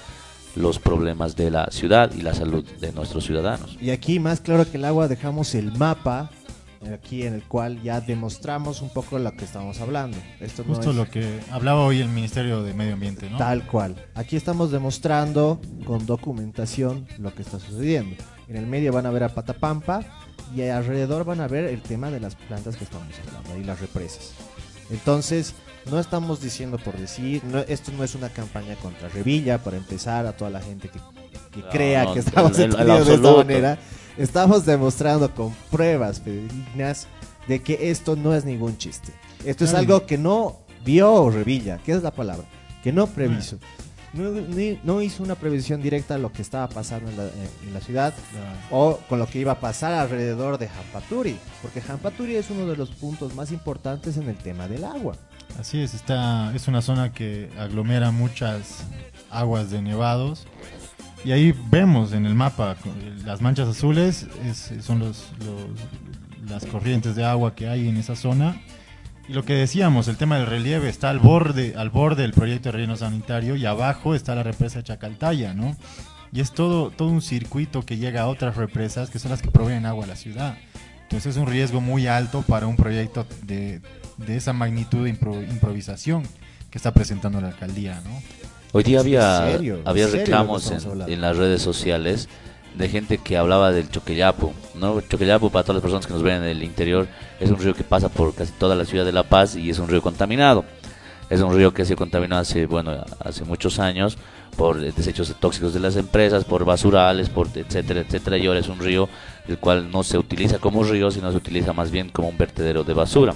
los problemas de la ciudad y la salud de nuestros ciudadanos. Y aquí, más claro que el agua, dejamos el mapa aquí en el cual ya demostramos un poco lo que estamos hablando. Esto no Justo es lo que hablaba hoy el Ministerio de Medio Ambiente, ¿no? tal cual. Aquí estamos demostrando con documentación lo que está sucediendo. En el medio van a ver a Patapampa y alrededor van a ver el tema de las plantas que estamos hablando y las represas. Entonces, no estamos diciendo por decir, no, esto no es una campaña contra Revilla para empezar a toda la gente que, que No, crea no, que estamos entendidos de esta manera. Estamos demostrando con pruebas fidedignas de que esto no es ningún chiste. Esto es algo que no vio Revilla, ¿qué es la palabra? Que no previso. No, ni- no hizo una previsión directa a lo que estaba pasando en la, en- en la ciudad o con lo que iba a pasar alrededor de Jampaturi, porque Jampaturi es uno de los puntos más importantes en el tema del agua. Así es, está, es una zona que aglomera muchas aguas de nevados. Y ahí vemos en el mapa las manchas azules, es- son los, los- las corrientes de agua que hay en esa zona. Y lo que decíamos, el tema del relieve está al borde, al borde del proyecto de relleno sanitario y abajo está la represa de Chacaltaya, ¿no? Y es todo, todo un circuito que llega a otras represas que son las que proveen agua a la ciudad. Entonces es un riesgo muy alto para un proyecto de, de esa magnitud de impro- improvisación que está presentando la alcaldía, ¿no? Hoy día había, ¿En serio? ¿En había reclamos en, en las redes sociales de gente que hablaba del Choquellapo. ¿no? Choquellapo, para todas las personas que nos ven en el interior, es un río que pasa por casi toda la ciudad de La Paz y es un río contaminado. Es un río que se contaminó hace, bueno, hace muchos años por desechos tóxicos de las empresas, por basurales, por etcétera, etcétera. Y ahora es un río el cual no se utiliza como río, sino se utiliza más bien como un vertedero de basura.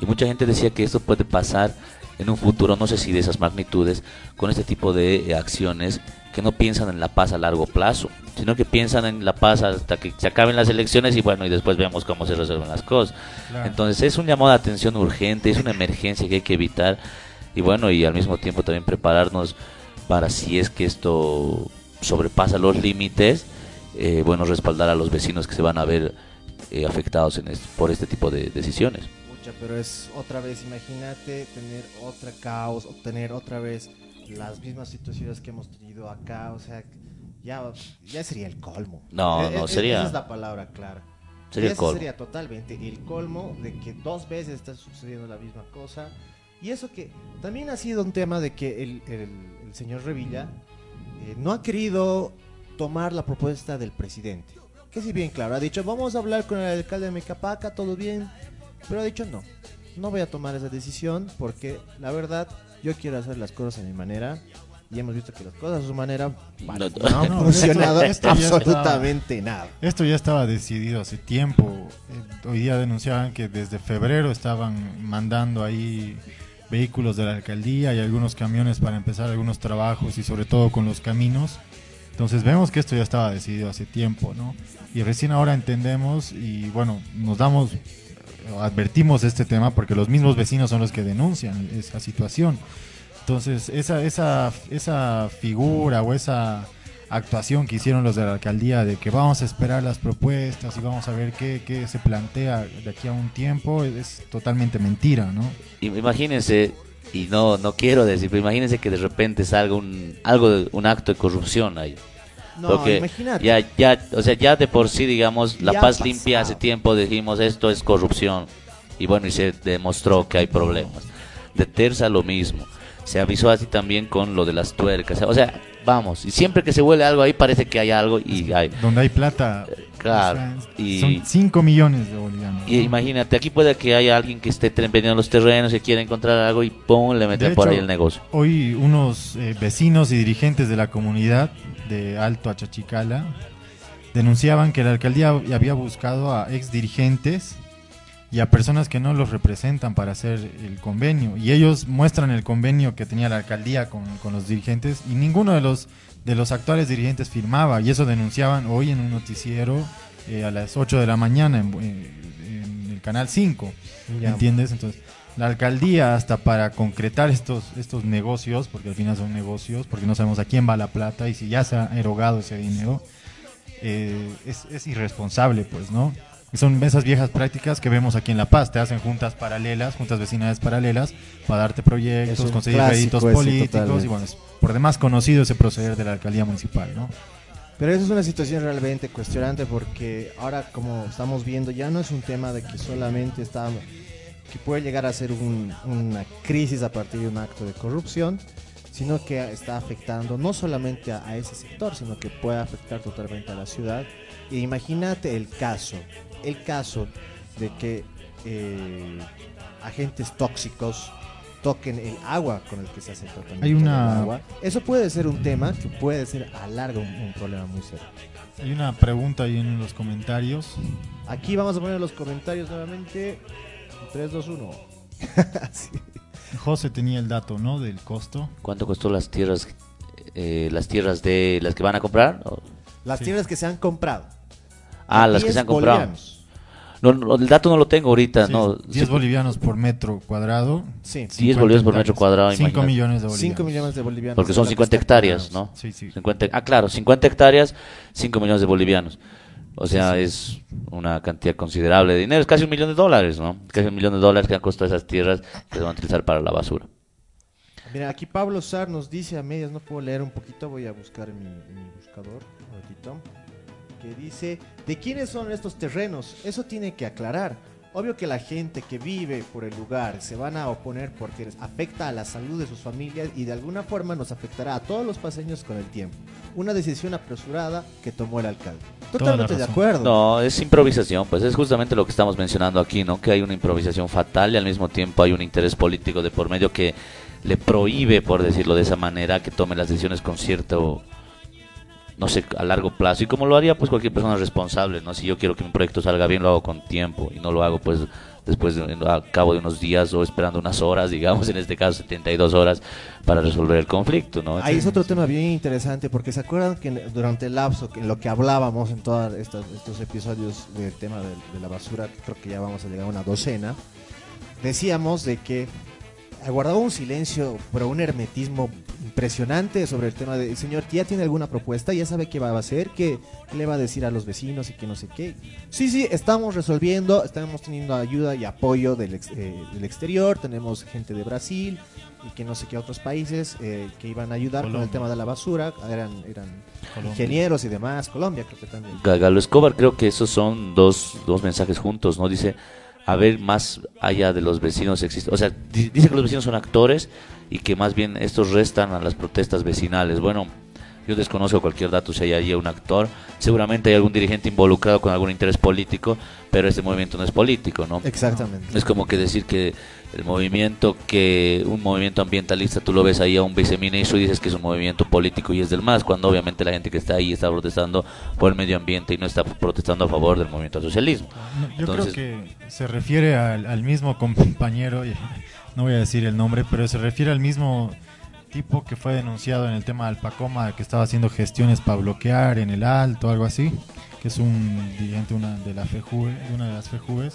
Y mucha gente decía que esto puede pasar en un futuro, no sé si de esas magnitudes, con este tipo de eh, acciones que no piensan en la paz a largo plazo, sino que piensan en la paz hasta que se acaben las elecciones y bueno, y después vemos cómo se resuelven las cosas. Claro. Entonces es un llamado de atención urgente, es una emergencia que hay que evitar y bueno, y al mismo tiempo también prepararnos para si es que esto sobrepasa los límites, eh, bueno, respaldar a los vecinos que se van a ver eh, afectados en este- por este tipo de decisiones. Pero es otra vez, imagínate tener otra caos, o tener otra vez las mismas situaciones que hemos tenido acá, o sea, ya, ya sería el colmo. No, Eh, no, eh, sería- Esa es la palabra clara. Sería el colmo. sería totalmente el colmo de que dos veces está sucediendo la misma cosa. Y eso que también ha sido un tema de que el, el- el señor Revilla eh, no ha querido tomar la propuesta del presidente. Que si bien claro, ha dicho, vamos a hablar con el alcalde de Mecapaca, todo bien. Pero ha dicho, no, no voy a tomar esa decisión porque la verdad yo quiero hacer las cosas a mi manera. Y hemos visto que las cosas a su manera No, no han no, funcionado esto- esto absolutamente nada. Esto ya estaba decidido hace tiempo. Eh, hoy día denunciaban que desde febrero estaban mandando ahí vehículos de la alcaldía y algunos camiones para empezar algunos trabajos y sobre todo con los caminos. Entonces vemos que esto ya estaba decidido hace tiempo, ¿no? Y recién ahora entendemos y bueno, nos damos, advertimos este tema porque los mismos vecinos son los que denuncian esa situación. Entonces, esa, esa, esa figura o esa actuación que hicieron los de la alcaldía de que vamos a esperar las propuestas y vamos a ver qué, qué se plantea de aquí a un tiempo es, totalmente mentira, ¿no? Imagínense, y no no quiero decir, pero imagínense que de repente salga un algo un acto de corrupción ahí. No, Porque imagínate. ya ya, o sea, ya de por sí digamos, la Ya paz limpia hace tiempo dijimos esto es corrupción. Y bueno, y se demostró que hay problemas. De Terza lo mismo. Se avisó así también con lo de las tuercas. O sea, vamos, y siempre que se huele algo ahí parece que hay algo y hay Donde hay plata, claro, o sea, y- son 5 millones de bolivianos. y ¿no? imagínate, aquí puede que haya alguien que esté vendiendo los terrenos y quiera encontrar algo y pum, le meten De por hecho, ahí el negocio. Hoy unos eh, vecinos y dirigentes de la comunidad de Alto Achachicala denunciaban que la alcaldía había buscado a ex dirigentes y a personas que no los representan para hacer el convenio. Y ellos muestran el convenio que tenía la alcaldía con, con los dirigentes y ninguno de los, de los actuales dirigentes firmaba. Y eso denunciaban hoy en un noticiero eh, a las 8 de la mañana en, en el canal 5. Ya. ¿Entiendes? Entonces, la alcaldía hasta para concretar estos, estos negocios, porque al final son negocios, porque no sabemos a quién va la plata y si ya se ha erogado ese dinero, eh, es, es irresponsable, pues, ¿no? Y Son esas viejas prácticas que vemos aquí en La Paz. Te hacen juntas paralelas, juntas vecinales paralelas, para darte proyectos, conseguir clásico réditos ese, políticos. totalmente. Y bueno, es por demás conocido ese proceder de la alcaldía municipal, ¿no? Pero eso es una situación realmente cuestionante porque ahora como estamos viendo ya no es un tema de que solamente está que puede llegar a ser un- una crisis a partir de un acto de corrupción, sino que está afectando no solamente a, a ese sector, sino que puede afectar totalmente a la ciudad. E imagínate el caso, el caso de que eh, agentes tóxicos toquen el agua con el que se hace el tratamiento Hay una- del agua. Eso puede ser un tema que puede ser a largo un, un problema muy serio. Hay una pregunta ahí en los comentarios. Aquí vamos a poner los comentarios nuevamente. 3, 2, 1. Sí. José tenía el dato, ¿no? Del costo. ¿Cuánto costó las tierras, eh, las tierras de las que van a comprar? ¿O- Las Sí. tierras que se han comprado. Ah, las que 10 se han comprado. bolivianos. No, no, el dato no lo tengo ahorita, Sí, no. 10 Sí, bolivianos por metro cuadrado. Sí. 10 50 bolivianos por metro cuadrado, 5 imagínate. millones de bolivianos. 5 millones de bolivianos. Porque son es lo que 50 está hectáreas. ¿no? Sí, sí. 50, ah, claro, 50 hectáreas, 5 millones de bolivianos. O sea, es una cantidad considerable de dinero, es casi un millón de dólares, ¿no? Casi un millón de dólares que han costado esas tierras que se van a utilizar para la basura. Mira, aquí Pablo Sar nos dice a medias, no puedo leer un poquito, voy a buscar mi, buscador un ratito. Que dice, ¿de quiénes son estos terrenos? Eso tiene que aclarar. Obvio que la gente que vive por el lugar se van a oponer porque les afecta a la salud de sus familias y de alguna forma nos afectará a todos los paseños con el tiempo. Una decisión apresurada que tomó el alcalde. Totalmente de acuerdo. No, es improvisación, pues es justamente lo que estamos mencionando aquí, ¿no? Que hay una improvisación fatal y al mismo tiempo hay un interés político de por medio que le prohíbe, por decirlo de esa manera, que tome las decisiones con cierto, no sé, a largo plazo. Y como lo haría pues cualquier persona responsable, ¿no? Si yo quiero que mi proyecto salga bien, lo hago con tiempo y no lo hago pues después, de, a cabo de unos días o esperando unas horas, digamos, en este caso 72 horas para resolver el conflicto, ¿no? Ahí es otro tema bien interesante porque se acuerdan que durante el lapso, que en lo que hablábamos en todos estos, estos episodios del tema de, de la basura, creo que ya vamos a llegar a una docena, decíamos de que aguardaba un silencio, pero un hermetismo impresionante sobre el tema de, señor, ¿ya tiene alguna propuesta? ¿Ya sabe qué va a hacer? ¿Qué, qué le va a decir a los vecinos y que no sé qué? Sí, sí, estamos resolviendo, estamos teniendo ayuda y apoyo del, ex- eh, del exterior, tenemos gente de Brasil y que no sé qué otros países eh, que iban a ayudar con el tema de la basura, eran, eran Colombia. ingenieros y demás, Colombia creo que también. Ga- Galo Escobar, creo que esos son dos, dos mensajes juntos, ¿no? Dice, a ver, más allá de los vecinos existe, o sea, di- dice que los vecinos son actores y que más bien estos restan a las protestas vecinales. Bueno, yo desconozco cualquier dato si hay allí un actor, seguramente hay algún dirigente involucrado con algún interés político, pero este movimiento no es político, ¿no? Exactamente. Es como que decir que el movimiento que un movimiento ambientalista tú lo ves ahí a un viceministro y dices que es un movimiento político y es del MAS cuando obviamente la gente que está ahí está protestando por el medio ambiente y no está protestando a favor del movimiento al socialismo. No, yo Entonces- creo que se refiere al, al mismo compañero, no voy a decir el nombre, pero se refiere al mismo tipo que fue denunciado en el tema de Alpacoma, que estaba haciendo gestiones para bloquear en el alto, algo así, que es un dirigente una de, la FEJUVE, una de las FEJUVES,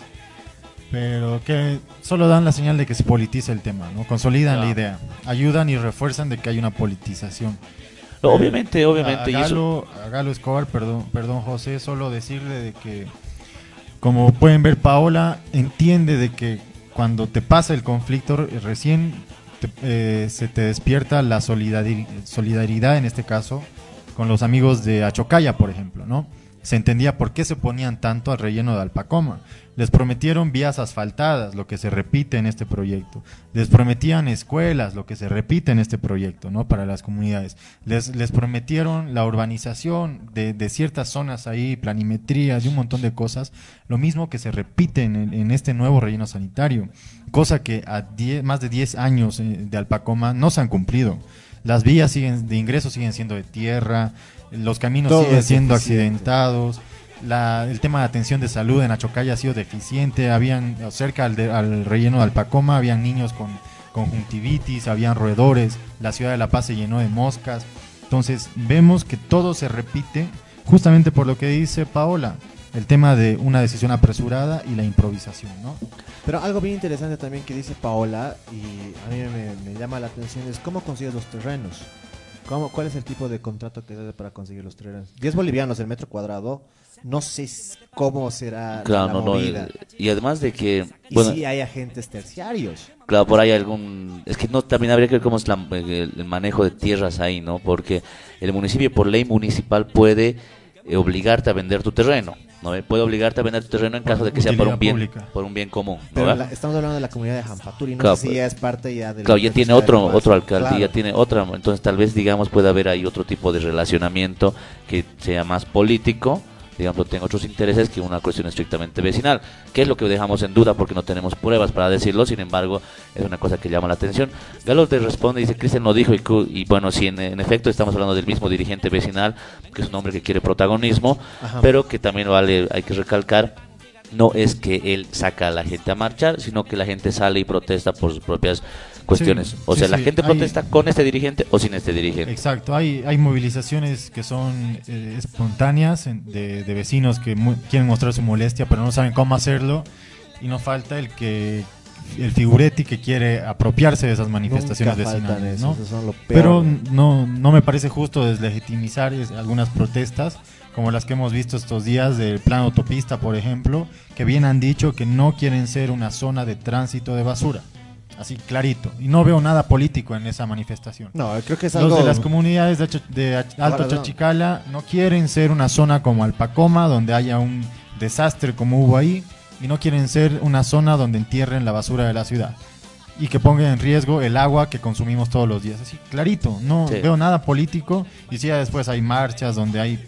pero que solo dan la señal de que se politiza el tema, ¿no? consolidan la idea, ayudan y refuerzan de que hay una politización. No, obviamente, obviamente. A, y a eso- Galo, a Galo Escobar, perdón, perdón José, solo decirle de que, como pueden ver, Paola entiende de que cuando te pasa el conflicto, re- recién te- eh, se te despierta la solidari- solidaridad, en este caso, con los amigos de Achocaya, por ejemplo, ¿no? Se entendía por qué se ponían tanto al relleno de Alpacoma. Les prometieron vías asfaltadas, lo que se repite en este proyecto. Les prometían escuelas, lo que se repite en este proyecto, ¿no? Para las comunidades. Les, les prometieron la urbanización de, de ciertas zonas ahí, planimetrías y un montón de cosas. Lo mismo que se repite en, en este nuevo relleno sanitario. Cosa que a 10 más de 10 años eh, de Alpacoma no se han cumplido. Las vías siguen, de ingreso siguen siendo de tierra, los caminos Todo siguen siendo accidentados. la- el tema de atención de salud en Achocaya ha sido deficiente, habían cerca al, de- al relleno de Alpacoma, habían niños con conjuntivitis, habían roedores, la ciudad de La Paz se llenó de moscas, entonces vemos que todo se repite justamente por lo que dice Paola, el tema de una decisión apresurada y la improvisación, ¿no? Pero algo bien interesante también que dice Paola y a mí me, me llama la atención es cómo consigues los terrenos. ¿Cómo, ¿Cuál es el tipo de contrato que se hace para conseguir los terrenos? 10 bolivianos el metro cuadrado. No sé cómo será Claro, la no, no. movida. Y además de que, Y bueno, si hay agentes terciarios. claro, por ahí algún... Es que no, también habría que ver cómo es la- el, el manejo de tierras ahí, ¿no? Porque el municipio, por ley municipal, puede eh, obligarte a vender tu terreno, ¿no? ve? Puede obligarte a vender tu terreno en caso de que sea por un bien, pública. por un bien común, ¿no? Pero la- estamos hablando de la comunidad de Jampaturi. No Claro, sé si pues- ya es parte ya del. Claro, ya tiene otro otro alcalde, ya tiene otra, entonces tal vez digamos puede haber ahí otro tipo de relacionamiento que sea más político, digamos tenga otros intereses que una cuestión estrictamente vecinal, que es lo que dejamos en duda porque no tenemos pruebas para decirlo, sin embargo es una cosa que llama la atención. Galo te responde, dice Cristian lo dijo y, y bueno, si en, en efecto estamos hablando del mismo dirigente vecinal, que es un hombre que quiere protagonismo, Ajá. pero que también vale, hay que recalcar no es que él saca a la gente a marchar, sino que la gente sale y protesta por sus propias cuestiones. Sí, o sí, sea, la sí, gente hay- protesta con este dirigente o sin este dirigente. Exacto, hay, hay movilizaciones que son eh, espontáneas en- de, de vecinos que mu- quieren mostrar su molestia pero no saben cómo hacerlo y no falta el que el figuretti que quiere apropiarse de esas manifestaciones Nunca vecinales, esos, ¿no? esos son lo peor. Pero no, no me parece justo deslegitimizar es- algunas protestas, como las que hemos visto estos días del plan autopista, por ejemplo, que bien han dicho que no quieren ser una zona de tránsito de basura. Así clarito. Y no veo nada político en esa manifestación. No, creo que es Los algo. de las comunidades de, de Alto. Chachicala no quieren ser una zona como Alpacoma, donde haya un desastre como hubo ahí, y no quieren ser una zona donde entierren la basura de la ciudad y que pongan en riesgo el agua que consumimos todos los días. Así, clarito, no Sí. veo nada político, y si ya después hay marchas donde hay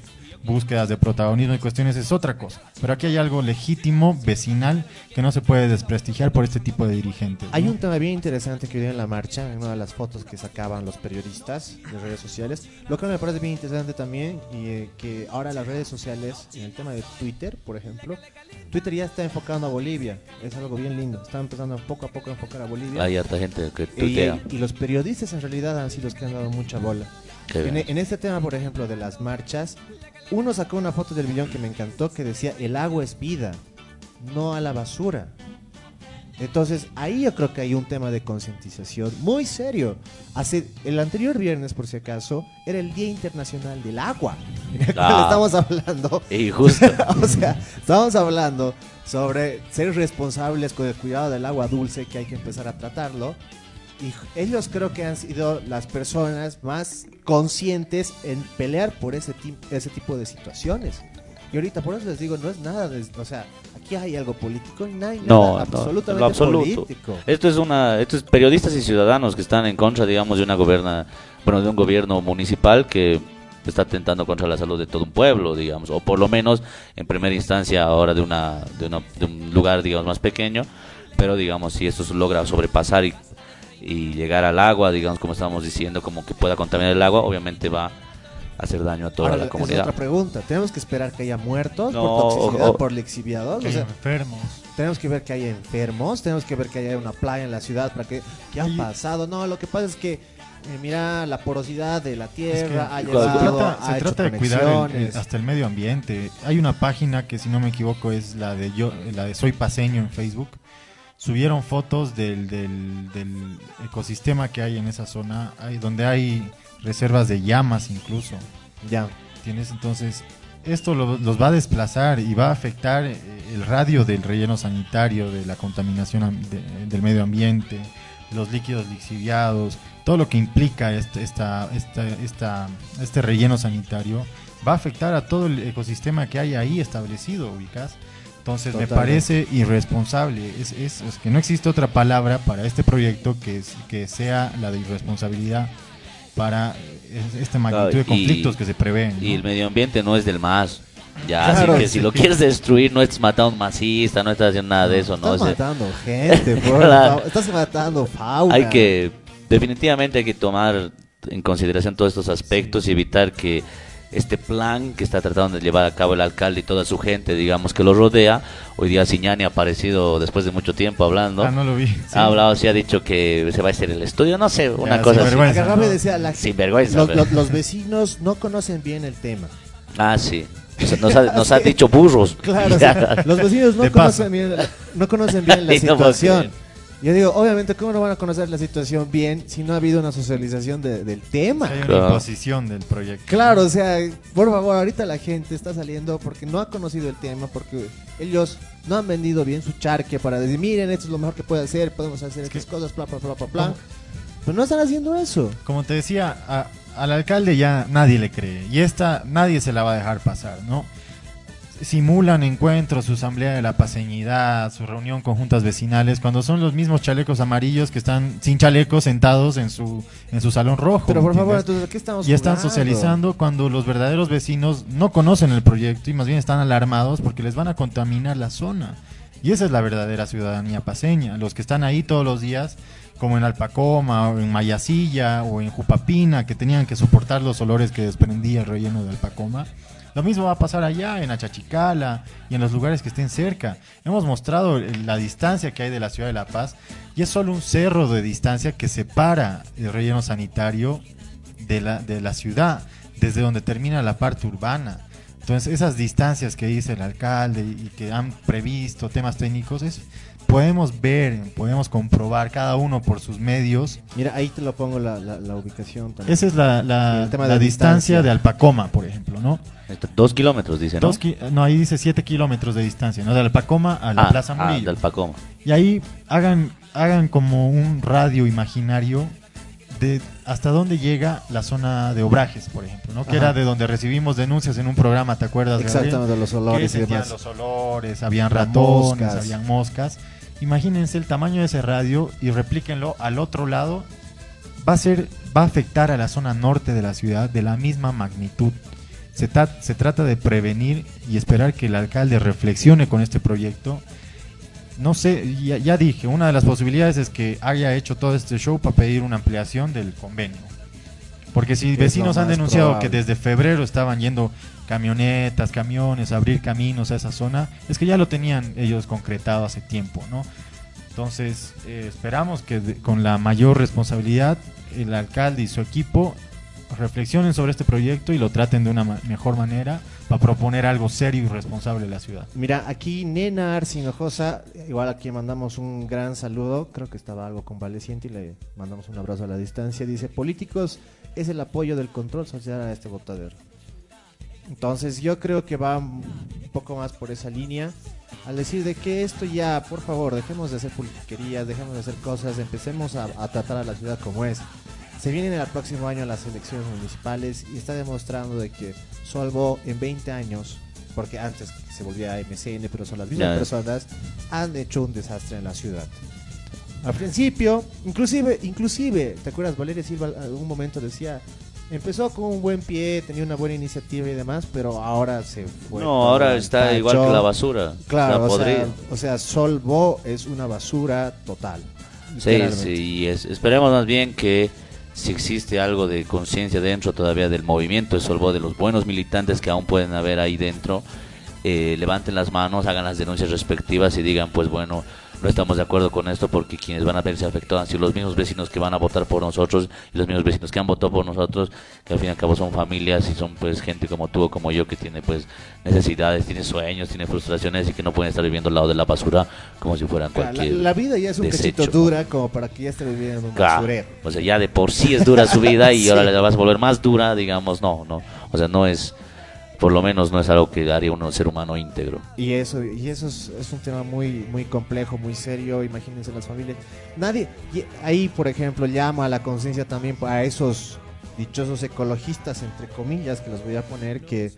búsquedas de protagonismo y cuestiones, es otra cosa. Pero aquí hay algo legítimo, vecinal, que no se puede desprestigiar por este tipo de dirigentes. Hay ¿no? un tema bien interesante que día en la marcha, en una de las fotos que sacaban los periodistas de redes sociales. Lo que me parece bien interesante también, y eh, que ahora las redes sociales, en el tema de Twitter, por ejemplo, Twitter ya está enfocando a Bolivia. Es algo bien lindo. Está empezando poco a poco a enfocar a Bolivia. Hay harta gente que y, tuitea. y los periodistas en realidad han sido los que han dado mucha bola. En, bien. en este tema, por ejemplo, de las marchas, uno sacó una foto del millón que me encantó que decía, el agua es vida, no a la basura. Entonces, ahí yo creo que hay un tema de concientización muy serio. Hace el anterior viernes, por si acaso, era el Día Internacional del Agua, en el cual Ah. estamos hablando Y justo, o sea, estamos hablando sobre ser responsables con el cuidado del agua dulce, que hay que empezar a tratarlo. Y ellos creo que han sido las personas más conscientes en pelear por ese, ese tipo de situaciones. Y ahorita por eso les digo, no es nada de... O sea, aquí hay algo político y no hay no, nada no, absolutamente lo absoluto. político. Esto es una, esto es periodistas y ciudadanos que están en contra, digamos, de una goberna, bueno, de un gobierno municipal que está atentando contra la salud de todo un pueblo, digamos, o por lo menos en primera instancia ahora de una, de, una- de un lugar, digamos, más pequeño, pero digamos, si esto logra sobrepasar y, y llegar al agua, digamos, como estamos diciendo, como que pueda contaminar el agua, obviamente va a hacer daño a toda Ahora, la es comunidad. otra pregunta. ¿Tenemos que esperar que haya muertos No, por toxicidad, o- o- por lixiviados? Que O sea, enfermos. Tenemos que ver que haya enfermos, tenemos que ver que haya una playa en la ciudad para que ¿qué ha pasado? No, lo que pasa es que eh, mira la porosidad de la Es que tierra ha se llevado, trata, ha se hecho trata de cuidar el- el- conexiones. hasta el medio ambiente. Hay una página que si no me equivoco es la de yo, la de Soy Paseño en Facebook. Subieron fotos del, del, del ecosistema que hay en esa zona, hay, donde hay reservas de llamas incluso. Ya. ¿Tienes? Entonces, esto lo- los va a desplazar y va a afectar eh, el radio del relleno sanitario, de la contaminación am- de- del medio ambiente, los líquidos lixiviados, todo lo que implica este, esta, esta, esta, este relleno sanitario, va a afectar a todo el ecosistema que hay ahí establecido, ubicas. Entonces me parece irresponsable, es, es, es que no existe otra palabra para este proyecto que, es- que sea la de irresponsabilidad para esta magnitud de y- conflictos que se prevén. Y ¿no? el medio ambiente no es del más. Ya, Claro, así que sí. si lo quieres destruir, no estás matando a un masista, no estás haciendo nada de eso, ¿no? Estás O sea, matando gente, por Claro. favor. estás matando fauna. hay que, definitivamente hay que tomar en consideración todos estos aspectos y evitar que este plan que está tratando de llevar a cabo el alcalde y toda su gente, digamos, que lo rodea. Hoy día Siñani ha aparecido después de mucho tiempo hablando. Ah, no lo vi. Sí. Ha hablado, sí ha dicho que se va a hacer el estudio, no sé, una Ya, cosa decía, la Sin vergüenza. los, pero- los- los vecinos no conocen bien el tema. Ah, sí. O sea, nos ha, nos ha dicho burros. Claro, o sea, los vecinos no conocen, bien, no conocen bien la puedo situación. Yo digo, obviamente, ¿cómo no van a conocer la situación bien si no ha habido una socialización de- del tema? Hay una Claro. imposición del proyecto. Claro, o sea, por favor, ahorita la gente está saliendo porque no ha conocido el tema, porque ellos no han vendido bien su charque para decir, miren, esto es lo mejor que puede hacer, podemos hacer estas cosas, bla, bla, bla, bla, bla. ¿Cómo? Pero no están haciendo eso. Como te decía, a- al alcalde ya nadie le cree. Y esta nadie se la va a dejar pasar, ¿no? Simulan encuentros, su asamblea de la paseñidad, su reunión con juntas vecinales, cuando son los mismos chalecos amarillos que están sin chalecos sentados en su, en su salón rojo. Pero por ¿me favor, entonces, ¿de qué estamos Y están jugando? socializando cuando los verdaderos vecinos no conocen el proyecto y más bien están alarmados porque les van a contaminar la zona. Y esa es la verdadera ciudadanía paseña. Los que están ahí todos los días, como en Alpacoma, o en Mayasilla, o en Jupapina, que tenían que soportar los olores que desprendía el relleno de Alpacoma. Lo mismo va a pasar allá, en Achachicala y en los lugares que estén cerca. Hemos mostrado la distancia que hay de la ciudad de La Paz y es solo un cerro de distancia que separa el relleno sanitario de la, de la ciudad, desde donde termina la parte urbana. Entonces, esas distancias que dice el alcalde y que han previsto temas técnicos, es, podemos ver, podemos comprobar cada uno por sus medios. Mira, ahí te lo pongo la, la, la ubicación también. Esa es la, la- tema la de distancia distancia. de Alpacoma, por ejemplo, ¿no? Dos kilómetros, dice, ¿no? Dos ki- no, ahí dice 7 kilómetros de distancia, ¿no? De Alpacoma a la ah, Plaza ah, Murillo. del Pacoma. Y ahí hagan, hagan como un radio imaginario de hasta dónde llega la zona de obrajes, por ejemplo, ¿no? Que Ajá. era de donde recibimos denuncias en un programa, ¿te acuerdas? Exactamente, de los que olores y sentían demás. los olores, habían ratones, moscas. habían moscas. Imagínense el tamaño de ese radio y replíquenlo al otro lado. Va a ser, va a afectar a la zona norte de la ciudad de la misma magnitud. Se, ta- se trata de prevenir y esperar que el alcalde reflexione con este proyecto. No sé, ya, ya dije, una de las posibilidades es que haya hecho todo este show para pedir una ampliación del convenio. Porque si Es vecinos han denunciado probable. que desde febrero estaban yendo camionetas, camiones, abrir caminos a esa zona, es que ya lo tenían ellos concretado hace tiempo, ¿no? Entonces, eh, esperamos que de- con la mayor responsabilidad el alcalde y su equipo reflexionen sobre este proyecto y lo traten de una ma- mejor manera para proponer algo serio y responsable en la ciudad. Mira, aquí Nena Arce Hinojosa, igual aquí mandamos un gran saludo, creo que estaba algo convaleciente y le mandamos un abrazo a la distancia. Dice, políticos es el apoyo del control social a este votadero. Entonces yo creo que va un poco más por esa línea, al decir de que esto ya, por favor, dejemos de hacer politiquerías, dejemos de hacer cosas, empecemos a tratar a la ciudad como es. Se vienen el próximo año las elecciones municipales y está demostrando de que Solvo en 20 años, porque antes se volvía MCN, pero son las mismas personas, han hecho un desastre en la ciudad. Al principio, inclusive, inclusive, ¿te acuerdas? Valeria Silva en algún momento decía, empezó con un buen pie, tenía una buena iniciativa y demás, pero ahora se fue. No, ahora está igual que tacho. la basura. Claro, o sea, o sea, Solvo es una basura total. Sí, sí, y es- esperemos más bien que si existe algo de conciencia dentro todavía del movimiento de Solvo, de los buenos militantes que aún pueden haber ahí dentro, eh, levanten las manos, hagan las denuncias respectivas y digan, pues bueno, no estamos de acuerdo con esto porque quienes van a verse afectados han sido los mismos vecinos que van a votar por nosotros y los mismos vecinos que han votado por nosotros, que al fin y al cabo son familias y son pues gente como tú o como yo que tiene pues necesidades, tiene sueños, tiene frustraciones y que no pueden estar viviendo al lado de la basura como si fueran Claro, la, cualquier la vida ya es un desecho. cachito dura como para que ya esté viviendo en un Claro. basurero. O sea, ya de por sí es dura su vida y Sí. ahora la vas a volver más dura, digamos, no, no. O sea, no es, por lo menos no es algo que haría un ser humano íntegro. Y eso, y eso es, es un tema muy, muy complejo, muy serio. Imagínense las familias. Nadie, y ahí por ejemplo, llama a la conciencia también a esos dichosos ecologistas, entre comillas, que los voy a poner, que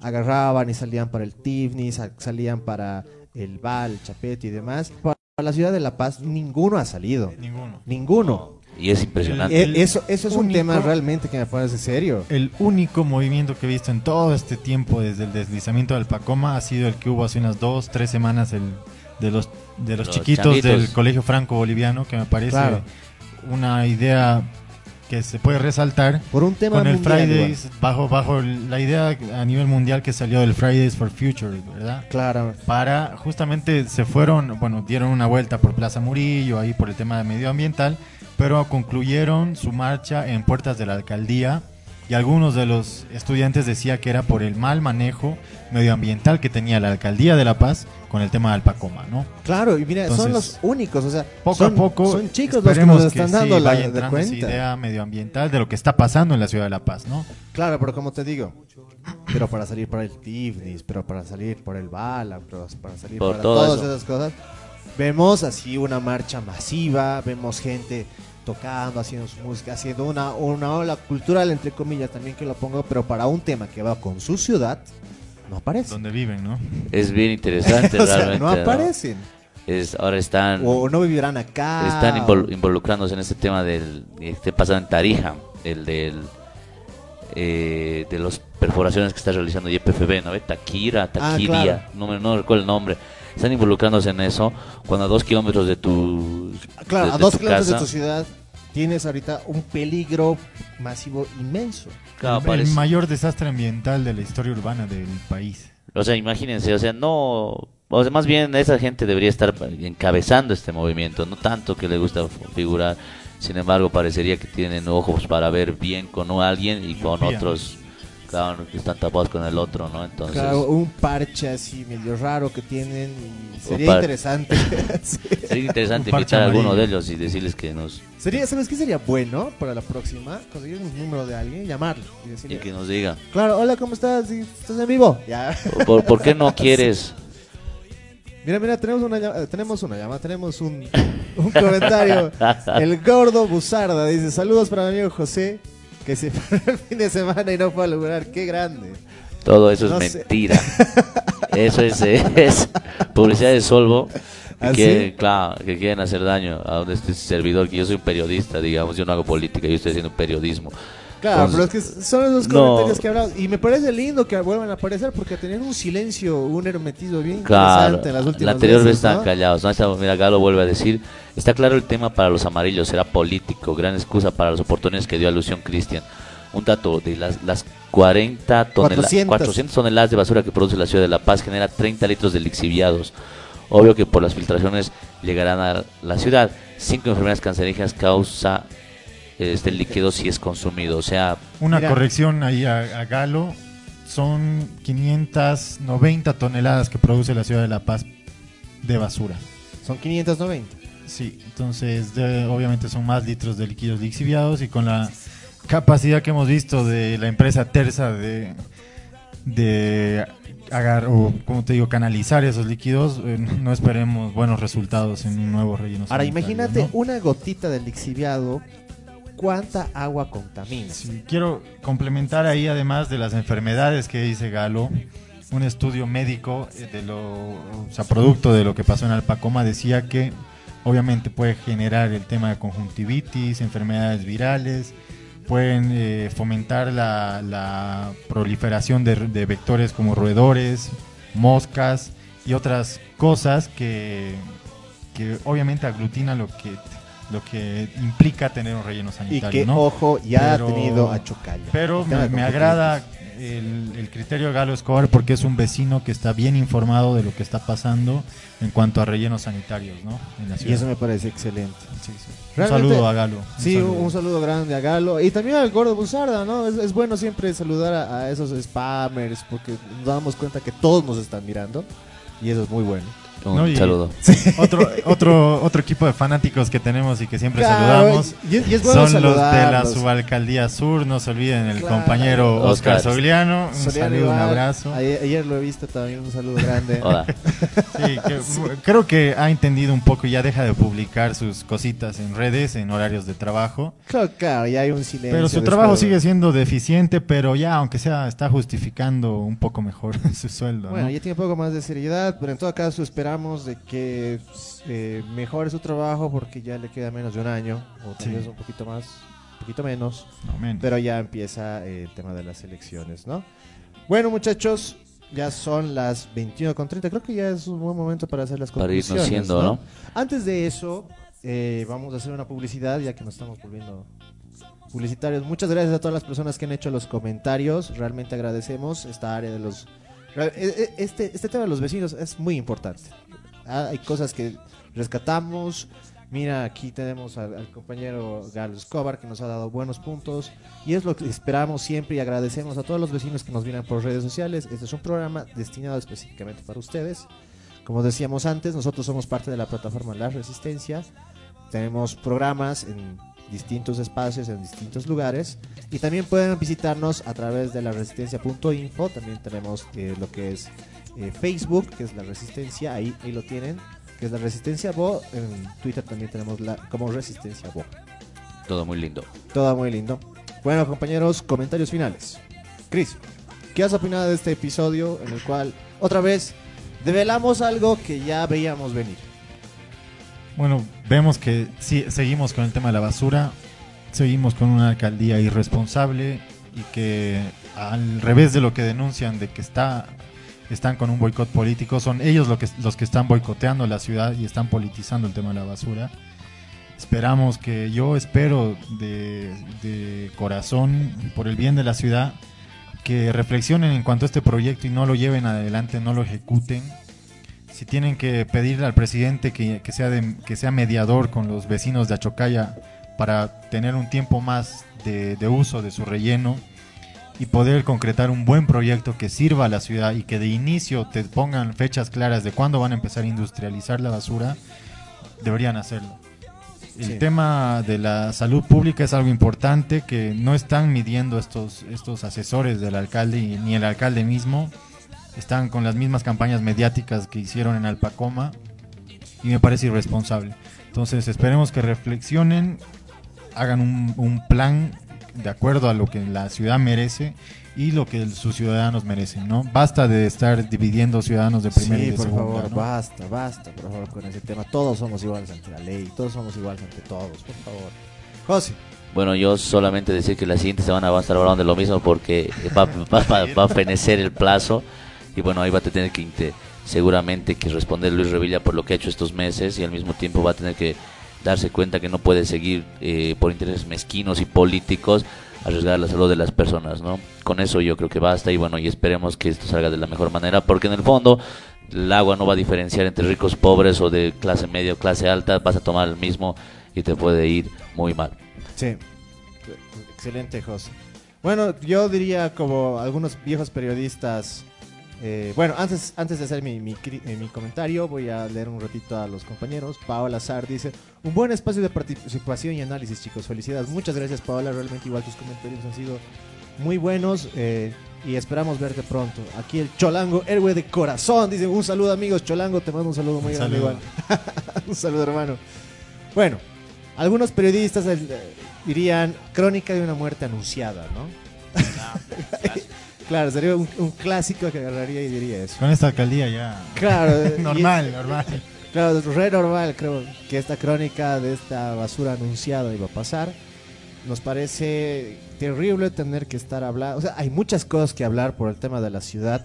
agarraban y salían para el Tifni, sa- salían para el Val, el Chapete y demás. Para la ciudad de La Paz, ninguno ha salido. Ninguno. Ninguno. Y es impresionante. E- eso, eso es un único- tema realmente que me parece serio. El único movimiento que he visto en todo este tiempo desde el deslizamiento del Pacoma ha sido el que hubo hace unas dos, tres semanas el, de los de los, Los chiquitos del Colegio Franco Boliviano, que me parece Claro. una idea que se puede resaltar Por un tema con el mundial, Fridays, bajo, bajo la idea a nivel mundial que salió del Fridays for Future, ¿verdad? Claro. Para, justamente se fueron, bueno, dieron una vuelta por Plaza Murillo, ahí por el tema de medioambiental, pero concluyeron su marcha en puertas de la alcaldía y algunos de los estudiantes decía que era por el mal manejo medioambiental que tenía la alcaldía de La Paz con el tema del Pacoma, ¿no? Claro, y mira, son Entonces, los únicos, o sea, Poco son, a poco son chicos los que nos están sí dando la vaya de entrando esa cuenta. idea medioambiental de lo que está pasando en la ciudad de La Paz, ¿no? Claro, pero como te digo, pero para salir por el Tifnis, pero para salir por el Bala, pero para salir Por para todo todas eso. esas cosas, vemos así una marcha masiva, vemos gente tocando, haciendo su música, haciendo una, una ola cultural, entre comillas, también que lo pongo, pero para un tema que va con su ciudad, no aparece. Donde viven, ¿no? Es bien interesante o sea, realmente. no aparecen. Es, ahora están, O no vivirán acá. están invol- involucrándose en este tema del que esté pasando en Tarija, el del eh, de las perforaciones que está realizando YPFB, ¿no? ve? Taquira, Taquiria, Ah, claro. no, me- no recuerdo el nombre. Están involucrándose en eso cuando a dos kilómetros de tu Claro, de- a de dos tu kilómetros de tu ciudad tienes ahorita un peligro masivo inmenso. claro, el, mayor desastre ambiental de la historia urbana del país. O sea, imagínense, o sea, no, o sea, más bien esa gente debería estar encabezando este movimiento, no tanto que le gusta figurar. Sin embargo, parecería que tienen ojos para ver bien con alguien y con otros, claro, que están tapados con el otro, ¿no? Entonces, Claro, un parche así medio raro que tienen y sería par- interesante. Sí. sería interesante invitar a alguno de ellos y decirles que nos, Sería, ¿sabes qué sería bueno para la próxima? Conseguir un número de alguien, llamarlo y y decirle, que nos diga, claro, hola, ¿cómo estás? ¿Estás en vivo? Ya. ¿por, por qué no quieres? Mira, mira, tenemos una llamada, tenemos una llamada, tenemos un, un comentario. El gordo Buzarda dice, saludos para mi amigo José, que se fue el fin de semana y no fue a lograr. ¡Qué grande! Todo eso No es sé. mentira. Eso es, es publicidad de Solvo. Que, ¿Ah, quieren- sí? claro, que quieren hacer daño a este servidor, que yo soy un periodista, digamos, yo no hago política, yo estoy haciendo periodismo. Claro, pero es que son no. comentarios que hablamos. Y me parece lindo que vuelvan a aparecer porque tenían un silencio, un hermetismo bien Claro, interesante en las últimas la anterior vez estaban ¿no? callados. ¿no? Mira, Galo vuelve a decir, está claro el tema para los amarillos, será político, gran excusa para las oportunidades que dio alusión Cristian. Un dato, de las, las 40 toneladas, 400. 400 toneladas de basura que produce la ciudad de La Paz genera 30 litros de lixiviados. Obvio que por las filtraciones llegarán a la ciudad. Cinco enfermedades cancerígenas causa este líquido si es consumido. O sea, Una Mira. corrección ahí a, a Galo, son 590 toneladas que produce la ciudad de La Paz de basura. Son 590. Sí, entonces de- obviamente son más litros de líquidos lixiviados y con la capacidad que hemos visto de la empresa Terza de, de agar, o, como te digo, canalizar esos líquidos, eh, no esperemos buenos resultados en un nuevo relleno. Ahora, imagínate ¿no? una gotita de lixiviado, ¿cuánta agua contamina? Quiero complementar ahí, además de las enfermedades que dice Galo, un estudio médico eh, de lo, o sea, producto de lo que pasó en Alpacoma decía que obviamente puede generar el tema de conjuntivitis, enfermedades virales, pueden eh, fomentar la, la proliferación de, de vectores como roedores, moscas y otras cosas que, que obviamente aglutina lo que lo que implica tener un relleno Y sanitario, que, ¿no? ojo, ya Pero- ha tenido a Chocalla. Pero me, me agrada el, el criterio de Galo Escobar porque es un vecino que está bien informado de lo que está pasando en cuanto a rellenos sanitarios, ¿no? En la Y ciudad. eso me parece excelente. Sí, sí. Un saludo a Galo. un Sí, un saludo. saludo. grande a Galo. Y también al gordo Buzarda, ¿no? Es, es bueno siempre saludar a, a esos spammers porque nos damos cuenta que todos nos están mirando. Y eso es muy bueno. Un No, saludo. otro, otro, otro equipo de fanáticos que tenemos y que siempre Claro, saludamos. y, y es bueno Son los de la subalcaldía sur, no se olviden el Claro. compañero Oscar Oscar. Sogliano, un Soliano saludo, un abrazo. Ayer, ayer lo he visto también, un saludo grande. Hola. Sí, que- creo que ha entendido un poco y ya deja de publicar sus cositas en redes en horarios de trabajo. Claro, claro, ya hay un silencio. Pero su trabajo de- sigue siendo deficiente, pero ya, aunque sea, está justificando un poco mejor su sueldo. Bueno, ¿no? ya tiene un poco más de seriedad, pero en todo caso esperamos de que eh, mejore su trabajo porque ya le queda menos de un año, o tal Sí. vez un poquito más, un poquito menos, No, men. pero ya empieza eh, el tema de las elecciones, ¿no? Bueno, muchachos, ya son las 21.30, creo que ya es un buen momento para hacer las Para irnos conclusiones, siendo, ¿no? Antes de eso, eh, vamos a hacer una publicidad ya que nos estamos volviendo publicitarios. Muchas gracias a todas las personas que han hecho los comentarios. Realmente agradecemos esta área de los... re- e- e- Este, este tema de los vecinos es muy importante. Ah, Hay cosas que rescatamos. Mira, aquí tenemos al, al compañero Galo Escobar que nos ha dado buenos puntos y es lo que esperamos siempre y agradecemos a todos los vecinos que nos vienen por redes sociales. Este es un programa destinado específicamente para ustedes. Como decíamos antes, nosotros somos parte de la plataforma La Resistencia. Tenemos programas en distintos espacios, en distintos lugares. Y también pueden visitarnos a través de la resistencia.info. También tenemos eh, lo que es eh, Facebook, que es la Resistencia. Ahí, ahí lo tienen, que es la Resistencia Bo. En Twitter también tenemos la como Resistencia Bo. Todo muy lindo. Todo muy lindo. Bueno, compañeros, comentarios finales. Chris, ¿qué has opinado de este episodio en el cual otra vez develamos algo que ya veíamos venir? Bueno, vemos que sí, seguimos con el tema de la basura, seguimos con una alcaldía irresponsable y que al revés de lo que denuncian de que está están con un boicot político, son ellos lo que, los que están boicoteando la ciudad y están politizando el tema de la basura. Esperamos que yo espero de, de corazón, por el bien de la ciudad, que reflexionen en cuanto a este proyecto y no lo lleven adelante, no lo ejecuten si tienen que pedirle al presidente que, que sea de- que sea mediador con los vecinos de Achocaya para tener un tiempo más de, de uso de su relleno y poder concretar un buen proyecto que sirva a la ciudad y que de inicio te pongan fechas claras de cuándo van a empezar a industrializar la basura, deberían hacerlo. El Sí. tema de la salud pública es algo importante que no están midiendo estos, estos asesores del alcalde y- ni el alcalde mismo están con las mismas campañas mediáticas que hicieron en Alpacoma y me parece irresponsable. Entonces esperemos que reflexionen, hagan un, un plan de acuerdo a lo que la ciudad merece y lo que sus ciudadanos merecen, ¿no? Basta de estar dividiendo ciudadanos de primera y Sí, de por segunda, favor, ¿no? basta, basta, por favor, con ese tema. Todos somos iguales ante la ley, todos somos iguales ante todos, por favor. José, Bueno, yo solamente decir que la siguiente semana va a estar hablando de lo mismo porque va, va- va- va a fenecer el plazo y bueno, ahí va a tener que seguramente que responder Luis Revilla por lo que ha hecho estos meses y al mismo tiempo va a tener que darse cuenta que no puede seguir eh, por intereses mezquinos y políticos arriesgar la salud de las personas, ¿no? Con eso yo creo que basta y bueno, y esperemos que esto salga de la mejor manera porque en el fondo el agua no va a diferenciar entre ricos, pobres o de clase media o clase alta, vas a tomar el mismo y te puede ir muy mal. Sí, excelente, José. Bueno, yo diría como algunos viejos periodistas. Eh, bueno, antes, antes de hacer mi, eh, mi comentario, voy a leer un ratito a los compañeros. Paola Sar dice: Un buen espacio de participación y análisis, chicos. Felicidades. Muchas gracias, Paola. Realmente, igual tus comentarios han sido muy buenos. eh, y esperamos verte pronto. Aquí el Cholango, héroe de corazón. Dice: Un saludo, amigos. Cholango, te mando un saludo muy Un grande. saludo. Igual. un saludo, hermano. Bueno, algunos periodistas dirían crónica de una muerte anunciada, ¿no? claro, sería un, un clásico que agarraría y diría eso. Con esta alcaldía ya Claro, eh, y- normal, normal. Claro, es re normal, creo que esta crónica de esta basura anunciada iba a pasar. Nos parece terrible tener que estar hablando. O sea, hay muchas cosas que hablar por el tema de la ciudad.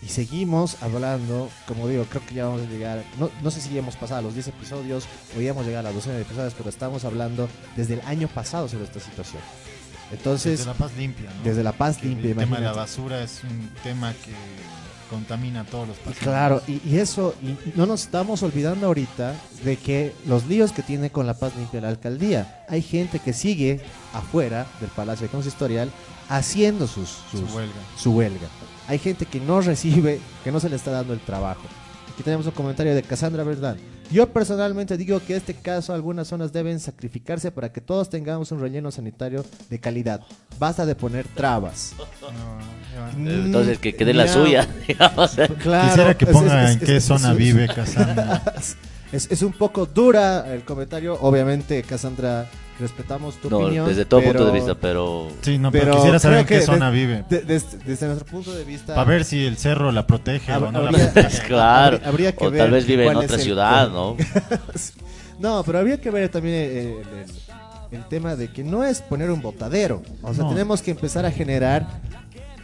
Y seguimos hablando, como digo, creo que ya vamos a llegar. No, no sé si ya hemos pasado a los 10 episodios o ya hemos llegado a la docena de episodios, pero estamos hablando desde el año pasado sobre esta situación. Entonces, Desde la paz limpia, ¿no? desde La Paz limpia, El tema de la basura es un tema que contamina a todos los pacientes. Claro, y, y eso, y no nos estamos olvidando ahorita de que los líos que tiene con la paz limpia la alcaldía, hay gente que sigue afuera del Palacio Consistorial haciendo sus, Su huelga. su huelga. Hay gente que no recibe, que no se le está dando el trabajo. Aquí tenemos un comentario de Cassandra Verdad. Yo personalmente digo que en este caso algunas zonas deben sacrificarse para que todos tengamos un relleno sanitario de calidad. Basta de poner trabas. No, ya. Entonces, que quede la suya, digamos. Claro, Quisiera que es- ponga es- en qué es- zona es- vive Casandra. Es, es un poco dura el comentario. Obviamente, Cassandra, respetamos tu No, opinión. desde todo punto de vista, pero Sí, no, pero, Pero quisiera saber en qué zona vive. de- des- desde nuestro punto de vista. Para ver si el cerro la protege Hab- o no la protege. claro. habría- habría que o ver tal vez vive en otra el- ciudad, ¿no? No, pero habría que ver también el, el- el tema de que no es poner un botadero. O sea, No. tenemos que empezar a generar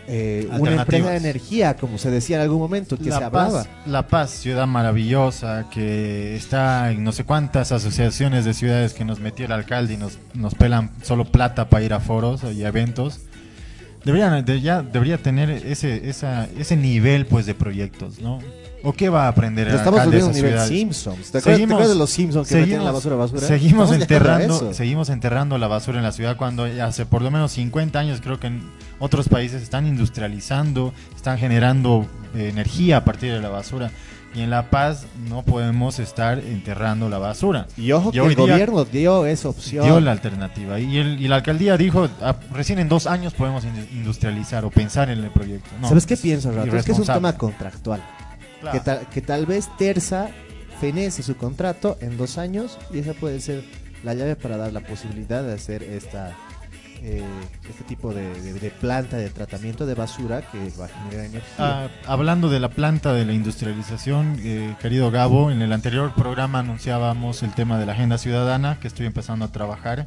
eh, una empresa de energía, como se decía en algún momento, que se La hablaba. Paz, La Paz, ciudad maravillosa, que está en no sé cuántas asociaciones de ciudades que nos metió el alcalde y nos, nos pelan solo plata para ir a foros y eventos. Deberían, de- ya debería tener ese, esa, ese nivel pues de proyectos, ¿no? ¿O qué va a aprender estamos alcalde de subiendo a un nivel? Simpsons. ¿Te acuerdas, te acuerdas de los Simpsons que metían la basura basura? Seguimos a enterrando, seguimos enterrando la basura en la ciudad cuando hace por lo menos 50 años creo que en otros países están industrializando, están generando eh, energía a partir de la basura. Y en La Paz no podemos estar enterrando la basura. Y ojo Y que el gobierno dio esa opción. dio la alternativa. Y, el- y la alcaldía dijo, "Ah, recién en dos años podemos in- industrializar o pensar en el proyecto. No, ¿Sabes qué pienso, Rato? Es que es un tema contractual. Claro. Que, tal, que tal vez Terza fenece su contrato en dos años y esa puede ser la llave para dar la posibilidad de hacer esta eh, este tipo de, de- de planta de tratamiento de basura que va a generar energía. Ah, hablando de la planta de la industrialización, eh, querido Gabo, en el anterior programa anunciábamos el tema de la agenda ciudadana que estoy empezando a trabajar.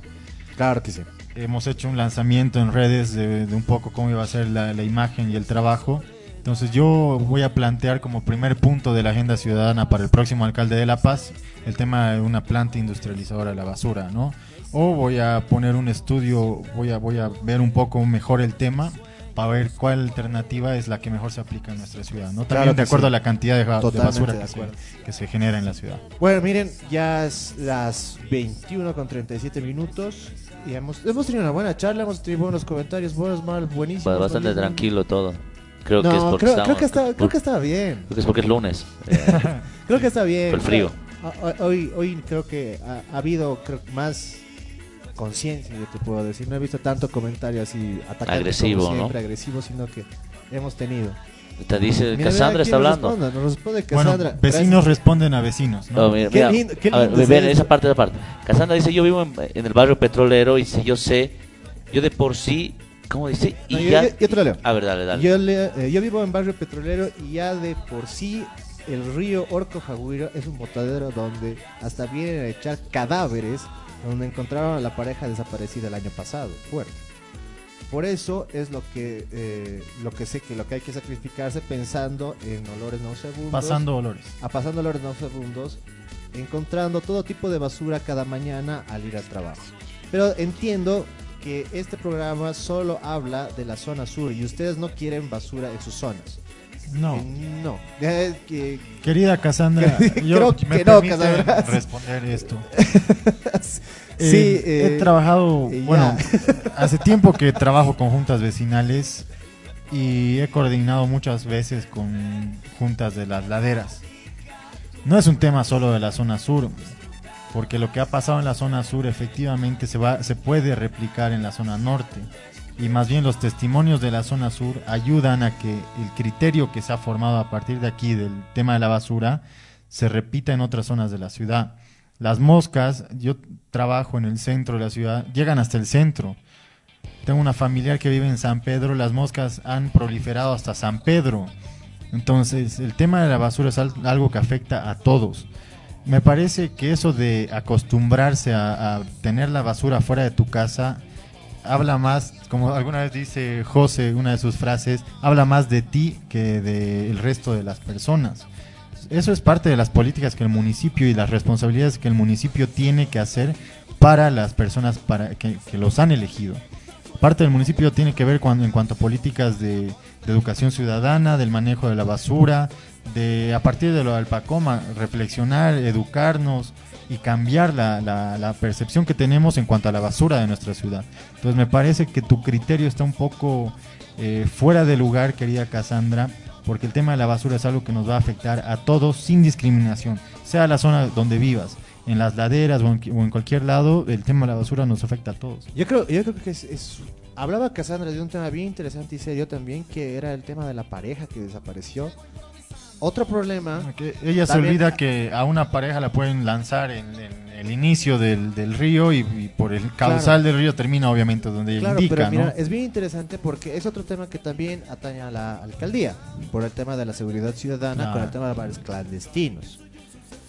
claro que sí. Hemos hecho un lanzamiento en redes de, de un poco cómo iba a ser la, la imagen y el trabajo. Entonces yo voy a plantear como primer punto de la agenda ciudadana para el próximo alcalde de La Paz el tema de una planta industrializadora de la basura, ¿no? O voy a poner un estudio, voy a, voy a ver un poco mejor el tema para ver cuál alternativa es la que mejor se aplica en nuestra ciudad, ¿no? También Claro de acuerdo sí. a la cantidad de, basura de que se, acuerdo. que se genera en la ciudad. Bueno, miren, ya es las 21 con 37 minutos y hemos, hemos tenido una buena charla, hemos tenido buenos comentarios, buenos, mal, buenísimos. Ba- Bastante tranquilo todo. Creo que es No, porque creo, estamos- creo que está, creo por- que está bien. creo que es porque es lunes. Eh, Creo que está bien. Por el frío. A- a- Hoy, hoy creo que ha, ha habido creo, más conciencia, yo te puedo decir. No he visto tanto comentario así atacante Agresivo, como ¿no? siempre, agresivo, sino que hemos tenido. te dice, Mira, Cassandra mira está hablando. responde, Nos responde Bueno, Cassandra. vecinos responden a vecinos, ¿no? No, mira, Qué mira, lindo- qué a ver, lindo es ven, eso. esa parte, esa parte. Cassandra dice, yo vivo en, en el barrio petrolero y si yo sé, yo de por sí, ¿cómo dice? Y No, yo- ya, yo- yo te lo leo. A ver, dale, dale. Yo, le- eh, yo vivo en barrio petrolero y ya de por sí el río Orco Jagüiro es un botadero donde hasta vienen a echar cadáveres donde encontraron a la pareja desaparecida el año pasado. Fuerte. Por eso es lo que eh, lo que sé que lo que hay que sacrificarse pensando en olores nauseabundos. Pasando olores. a pasando olores nauseabundos, encontrando todo tipo de basura cada mañana al ir al trabajo. Pero entiendo que este programa solo habla de la zona sur y ustedes no quieren basura en sus zonas. No. Eh, no. Eh, que- Querida Cassandra, yo Creo me que no, permite Cassandra. responder esto. sí, Eh, eh, he trabajado, eh, bueno, hace tiempo que trabajo con juntas vecinales y he coordinado muchas veces con juntas de las laderas. No es un tema solo de la zona sur, porque lo que ha pasado en la zona sur efectivamente se va, se puede replicar en la zona norte. Y más bien los testimonios de la zona sur ayudan a que el criterio que se ha formado a partir de aquí del tema de la basura se repita en otras zonas de la ciudad. Las moscas, yo trabajo en el centro de la ciudad, llegan hasta el centro. Tengo una familiar que vive en San Pedro, las moscas han proliferado hasta San Pedro. Entonces, el tema de la basura es al- algo que afecta a todos. Me parece que eso de acostumbrarse a, tener la basura fuera de tu casa habla más, como alguna vez dice José, una de sus frases, habla más de ti que del resto de las personas. Eso es parte de las políticas que el municipio y las responsabilidades que el municipio tiene que hacer para las personas para que, los han elegido. Parte del municipio tiene que ver en cuanto a políticas de educación ciudadana, del manejo de la basura, de a partir de lo del PACOMA, reflexionar, educarnos y cambiar la, la- la percepción que tenemos en cuanto a la basura de nuestra ciudad. Entonces me parece que tu criterio está un poco eh, fuera de lugar, querida Cassandra, porque el tema de la basura es algo que nos va a afectar a todos sin discriminación, sea la zona donde vivas, en las laderas o en, o en cualquier lado, el tema de la basura nos afecta a todos. yo creo, yo creo que es, es- hablaba Cassandra de un tema bien interesante y serio también que era el tema de la pareja que desapareció. Otro problema Que ella se olvida que a una pareja la pueden lanzar en, en el inicio del, del río y, y por el causal del río termina obviamente donde Claro, indica, pero mira, ¿no? es bien interesante porque es otro tema que también atañe a la alcaldía, por el tema de la seguridad ciudadana, con el tema de bares clandestinos.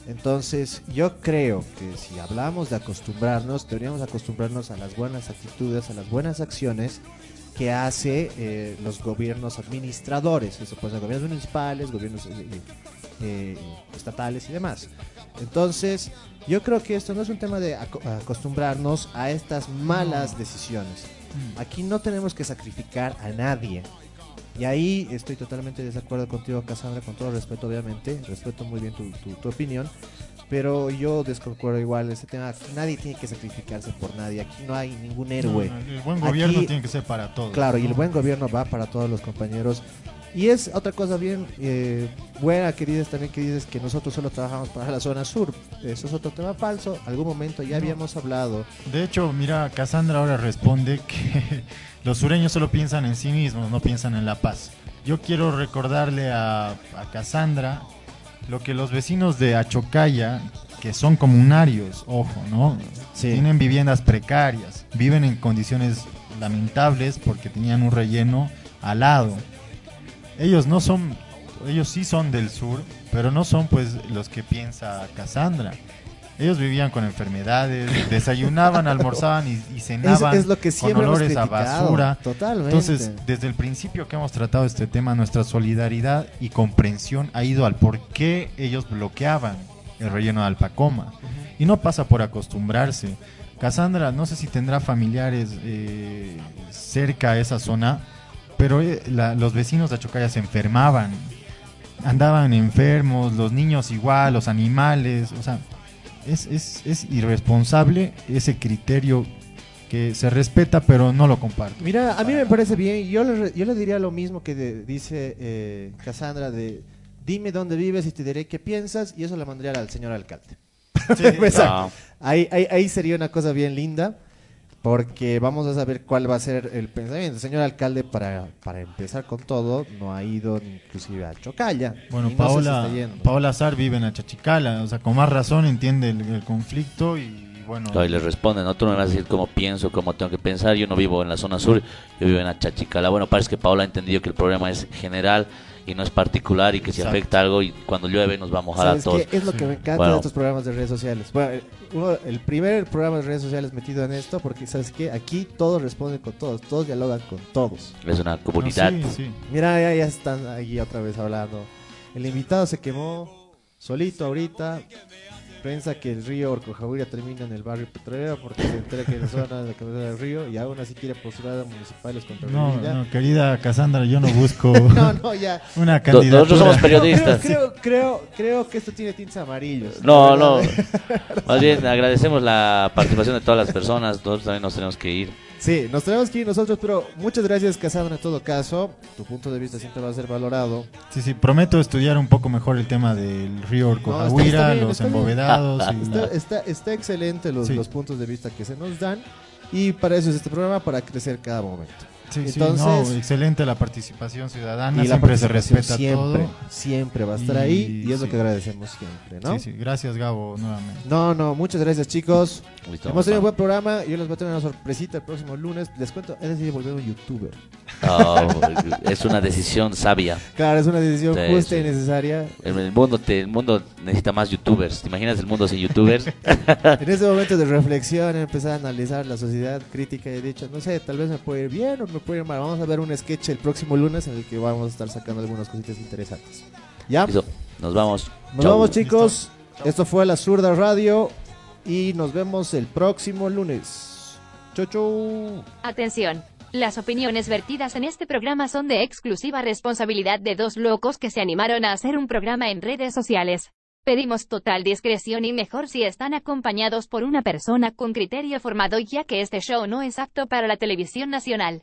Entonces, yo creo que si hablamos de acostumbrarnos, deberíamos acostumbrarnos a las buenas actitudes, a las buenas acciones que hace eh, los gobiernos administradores, eso puede ser gobiernos municipales, gobiernos eh, eh, estatales y demás. Entonces, yo creo que esto no es un tema de aco- acostumbrarnos a estas malas decisiones. Aquí no tenemos que sacrificar a nadie. Y ahí estoy totalmente de desacuerdo contigo, Cassandra, con todo respeto, obviamente. Respeto muy bien tu, tu- tu opinión. Pero yo desconcuerdo igual ese tema. Nadie tiene que sacrificarse por nadie. Aquí no hay ningún héroe. No, no, el buen gobierno Aquí- tiene que ser para todos. Claro, y ¿no? el buen gobierno va para todos los compañeros. Y es otra cosa bien eh, buena que dices también que dices que nosotros solo trabajamos para la zona sur. Eso es otro tema falso. Algún momento ya habíamos hablado. De hecho, mira, Cassandra ahora responde que los sureños solo piensan en sí mismos, no piensan en la paz. Yo quiero recordarle a, a Cassandra lo que los vecinos de Achocaya, que son comunarios, ojo, ¿no? Sí. Tienen viviendas precarias, viven en condiciones lamentables porque tenían un relleno al lado. Ellos no son, ellos sí son del sur, pero no son pues los que piensa Cassandra. Ellos vivían con enfermedades, desayunaban, almorzaban y, y Es, cenaban es lo que con olores a basura. Totalmente. Entonces, desde el principio que hemos tratado este tema, nuestra solidaridad y comprensión ha ido al por qué ellos bloqueaban el relleno de Alpacoma. Y no pasa por acostumbrarse. Cassandra, no sé si tendrá familiares eh, cerca a esa zona, pero eh, la- los vecinos de Achocaya se enfermaban. Andaban enfermos, los niños igual, los animales. O sea, es, es, es irresponsable ese criterio que se respeta, pero no lo comparto. Mira, a mí me parece bien. Yo le, re- yo le diría lo mismo que de- dice eh, Cassandra de dime dónde vives y te diré qué piensas y eso le mandaría al señor alcalde. Ah, Ahí, ahí, ahí sería una cosa bien linda porque vamos a saber cuál va a ser el pensamiento. El señor alcalde, para, para empezar con todo, no ha ido ni inclusive a Chocalla. Bueno, no Paola, Azar vive en Achachicala, o sea, con más razón entiende el, el conflicto y bueno. Claro, y le responden, no, tú no me vas a decir cómo pienso, cómo tengo que pensar, yo no vivo en la zona sur, yo vivo en Achachicala. Bueno, parece que Paola ha entendido que el problema es general y no es particular y que si Exacto. afecta algo y cuando llueve nos va a mojar a ¿Sabes todos. qué? Es lo que me encanta Bueno. de estos programas de redes sociales. Bueno, uno- el primer programa de redes sociales metido en esto, porque ¿sabes qué? Aquí todos responden con todos, todos dialogan con todos. Es una No, comunidad. sí, sí. Mira, ya, ya están ahí otra vez hablando. El invitado se quemó solito ahorita. Piensa que el río Orcojahuira termina en el barrio petrolero porque se entera que es zona de la cabeza del río y aún así quiere postular a municipales contra No, Rivilla. no, querida Cassandra, yo no busco no, no, ya. una candidatura. Nosotros somos periodistas. Creo, creo, creo que esto tiene tintes amarillos. No, La no. Más bien agradecemos la participación de todas las personas. Nosotros también nos tenemos que ir. Sí, nos tenemos que ir nosotros, pero muchas gracias, Cassandra, en todo caso. Tu punto de vista siempre va a ser valorado. Sí, sí, prometo estudiar un poco mejor el tema del río No, Orcojahuira, bien, los está embovedados. y- Está, está, está excelente los, Sí. los puntos de vista que se nos dan y para eso es este programa, para crecer cada momento. Sí, sí, Entonces- no, excelente la participación ciudadana, y la siempre se respeta siempre, todo. siempre va a estar Y- ahí y es lo que agradecemos siempre, ¿no? Sí, sí, gracias Gabo nuevamente. No, no, muchas gracias chicos. Listo, Hemos tenido un buen programa. Yo les voy a tener una sorpresita el próximo lunes. Les cuento, he decidido volver un youtuber. a- Oh, es una decisión sabia. Claro, es una decisión Sí, justa sí. y necesaria. El, el mundo te- el mundo necesita más youtubers. ¿Te imaginas el mundo sin youtubers? En este momento de reflexión, he empezado a analizar la sociedad crítica y he dicho, no sé, tal vez me puede ir bien o me Vamos a ver un sketch el próximo lunes en el que vamos a estar sacando algunas cositas interesantes. ¿Ya? Listo, nos vamos. Nos Chau. vamos chicos. Esto fue La Zurda Radio y nos vemos el próximo lunes. Chau, chau. Atención. Las opiniones vertidas en este programa son de exclusiva responsabilidad de dos locos que se animaron a hacer un programa en redes sociales. Pedimos total discreción y mejor si están acompañados por una persona con criterio formado ya que este show no es apto para la televisión nacional.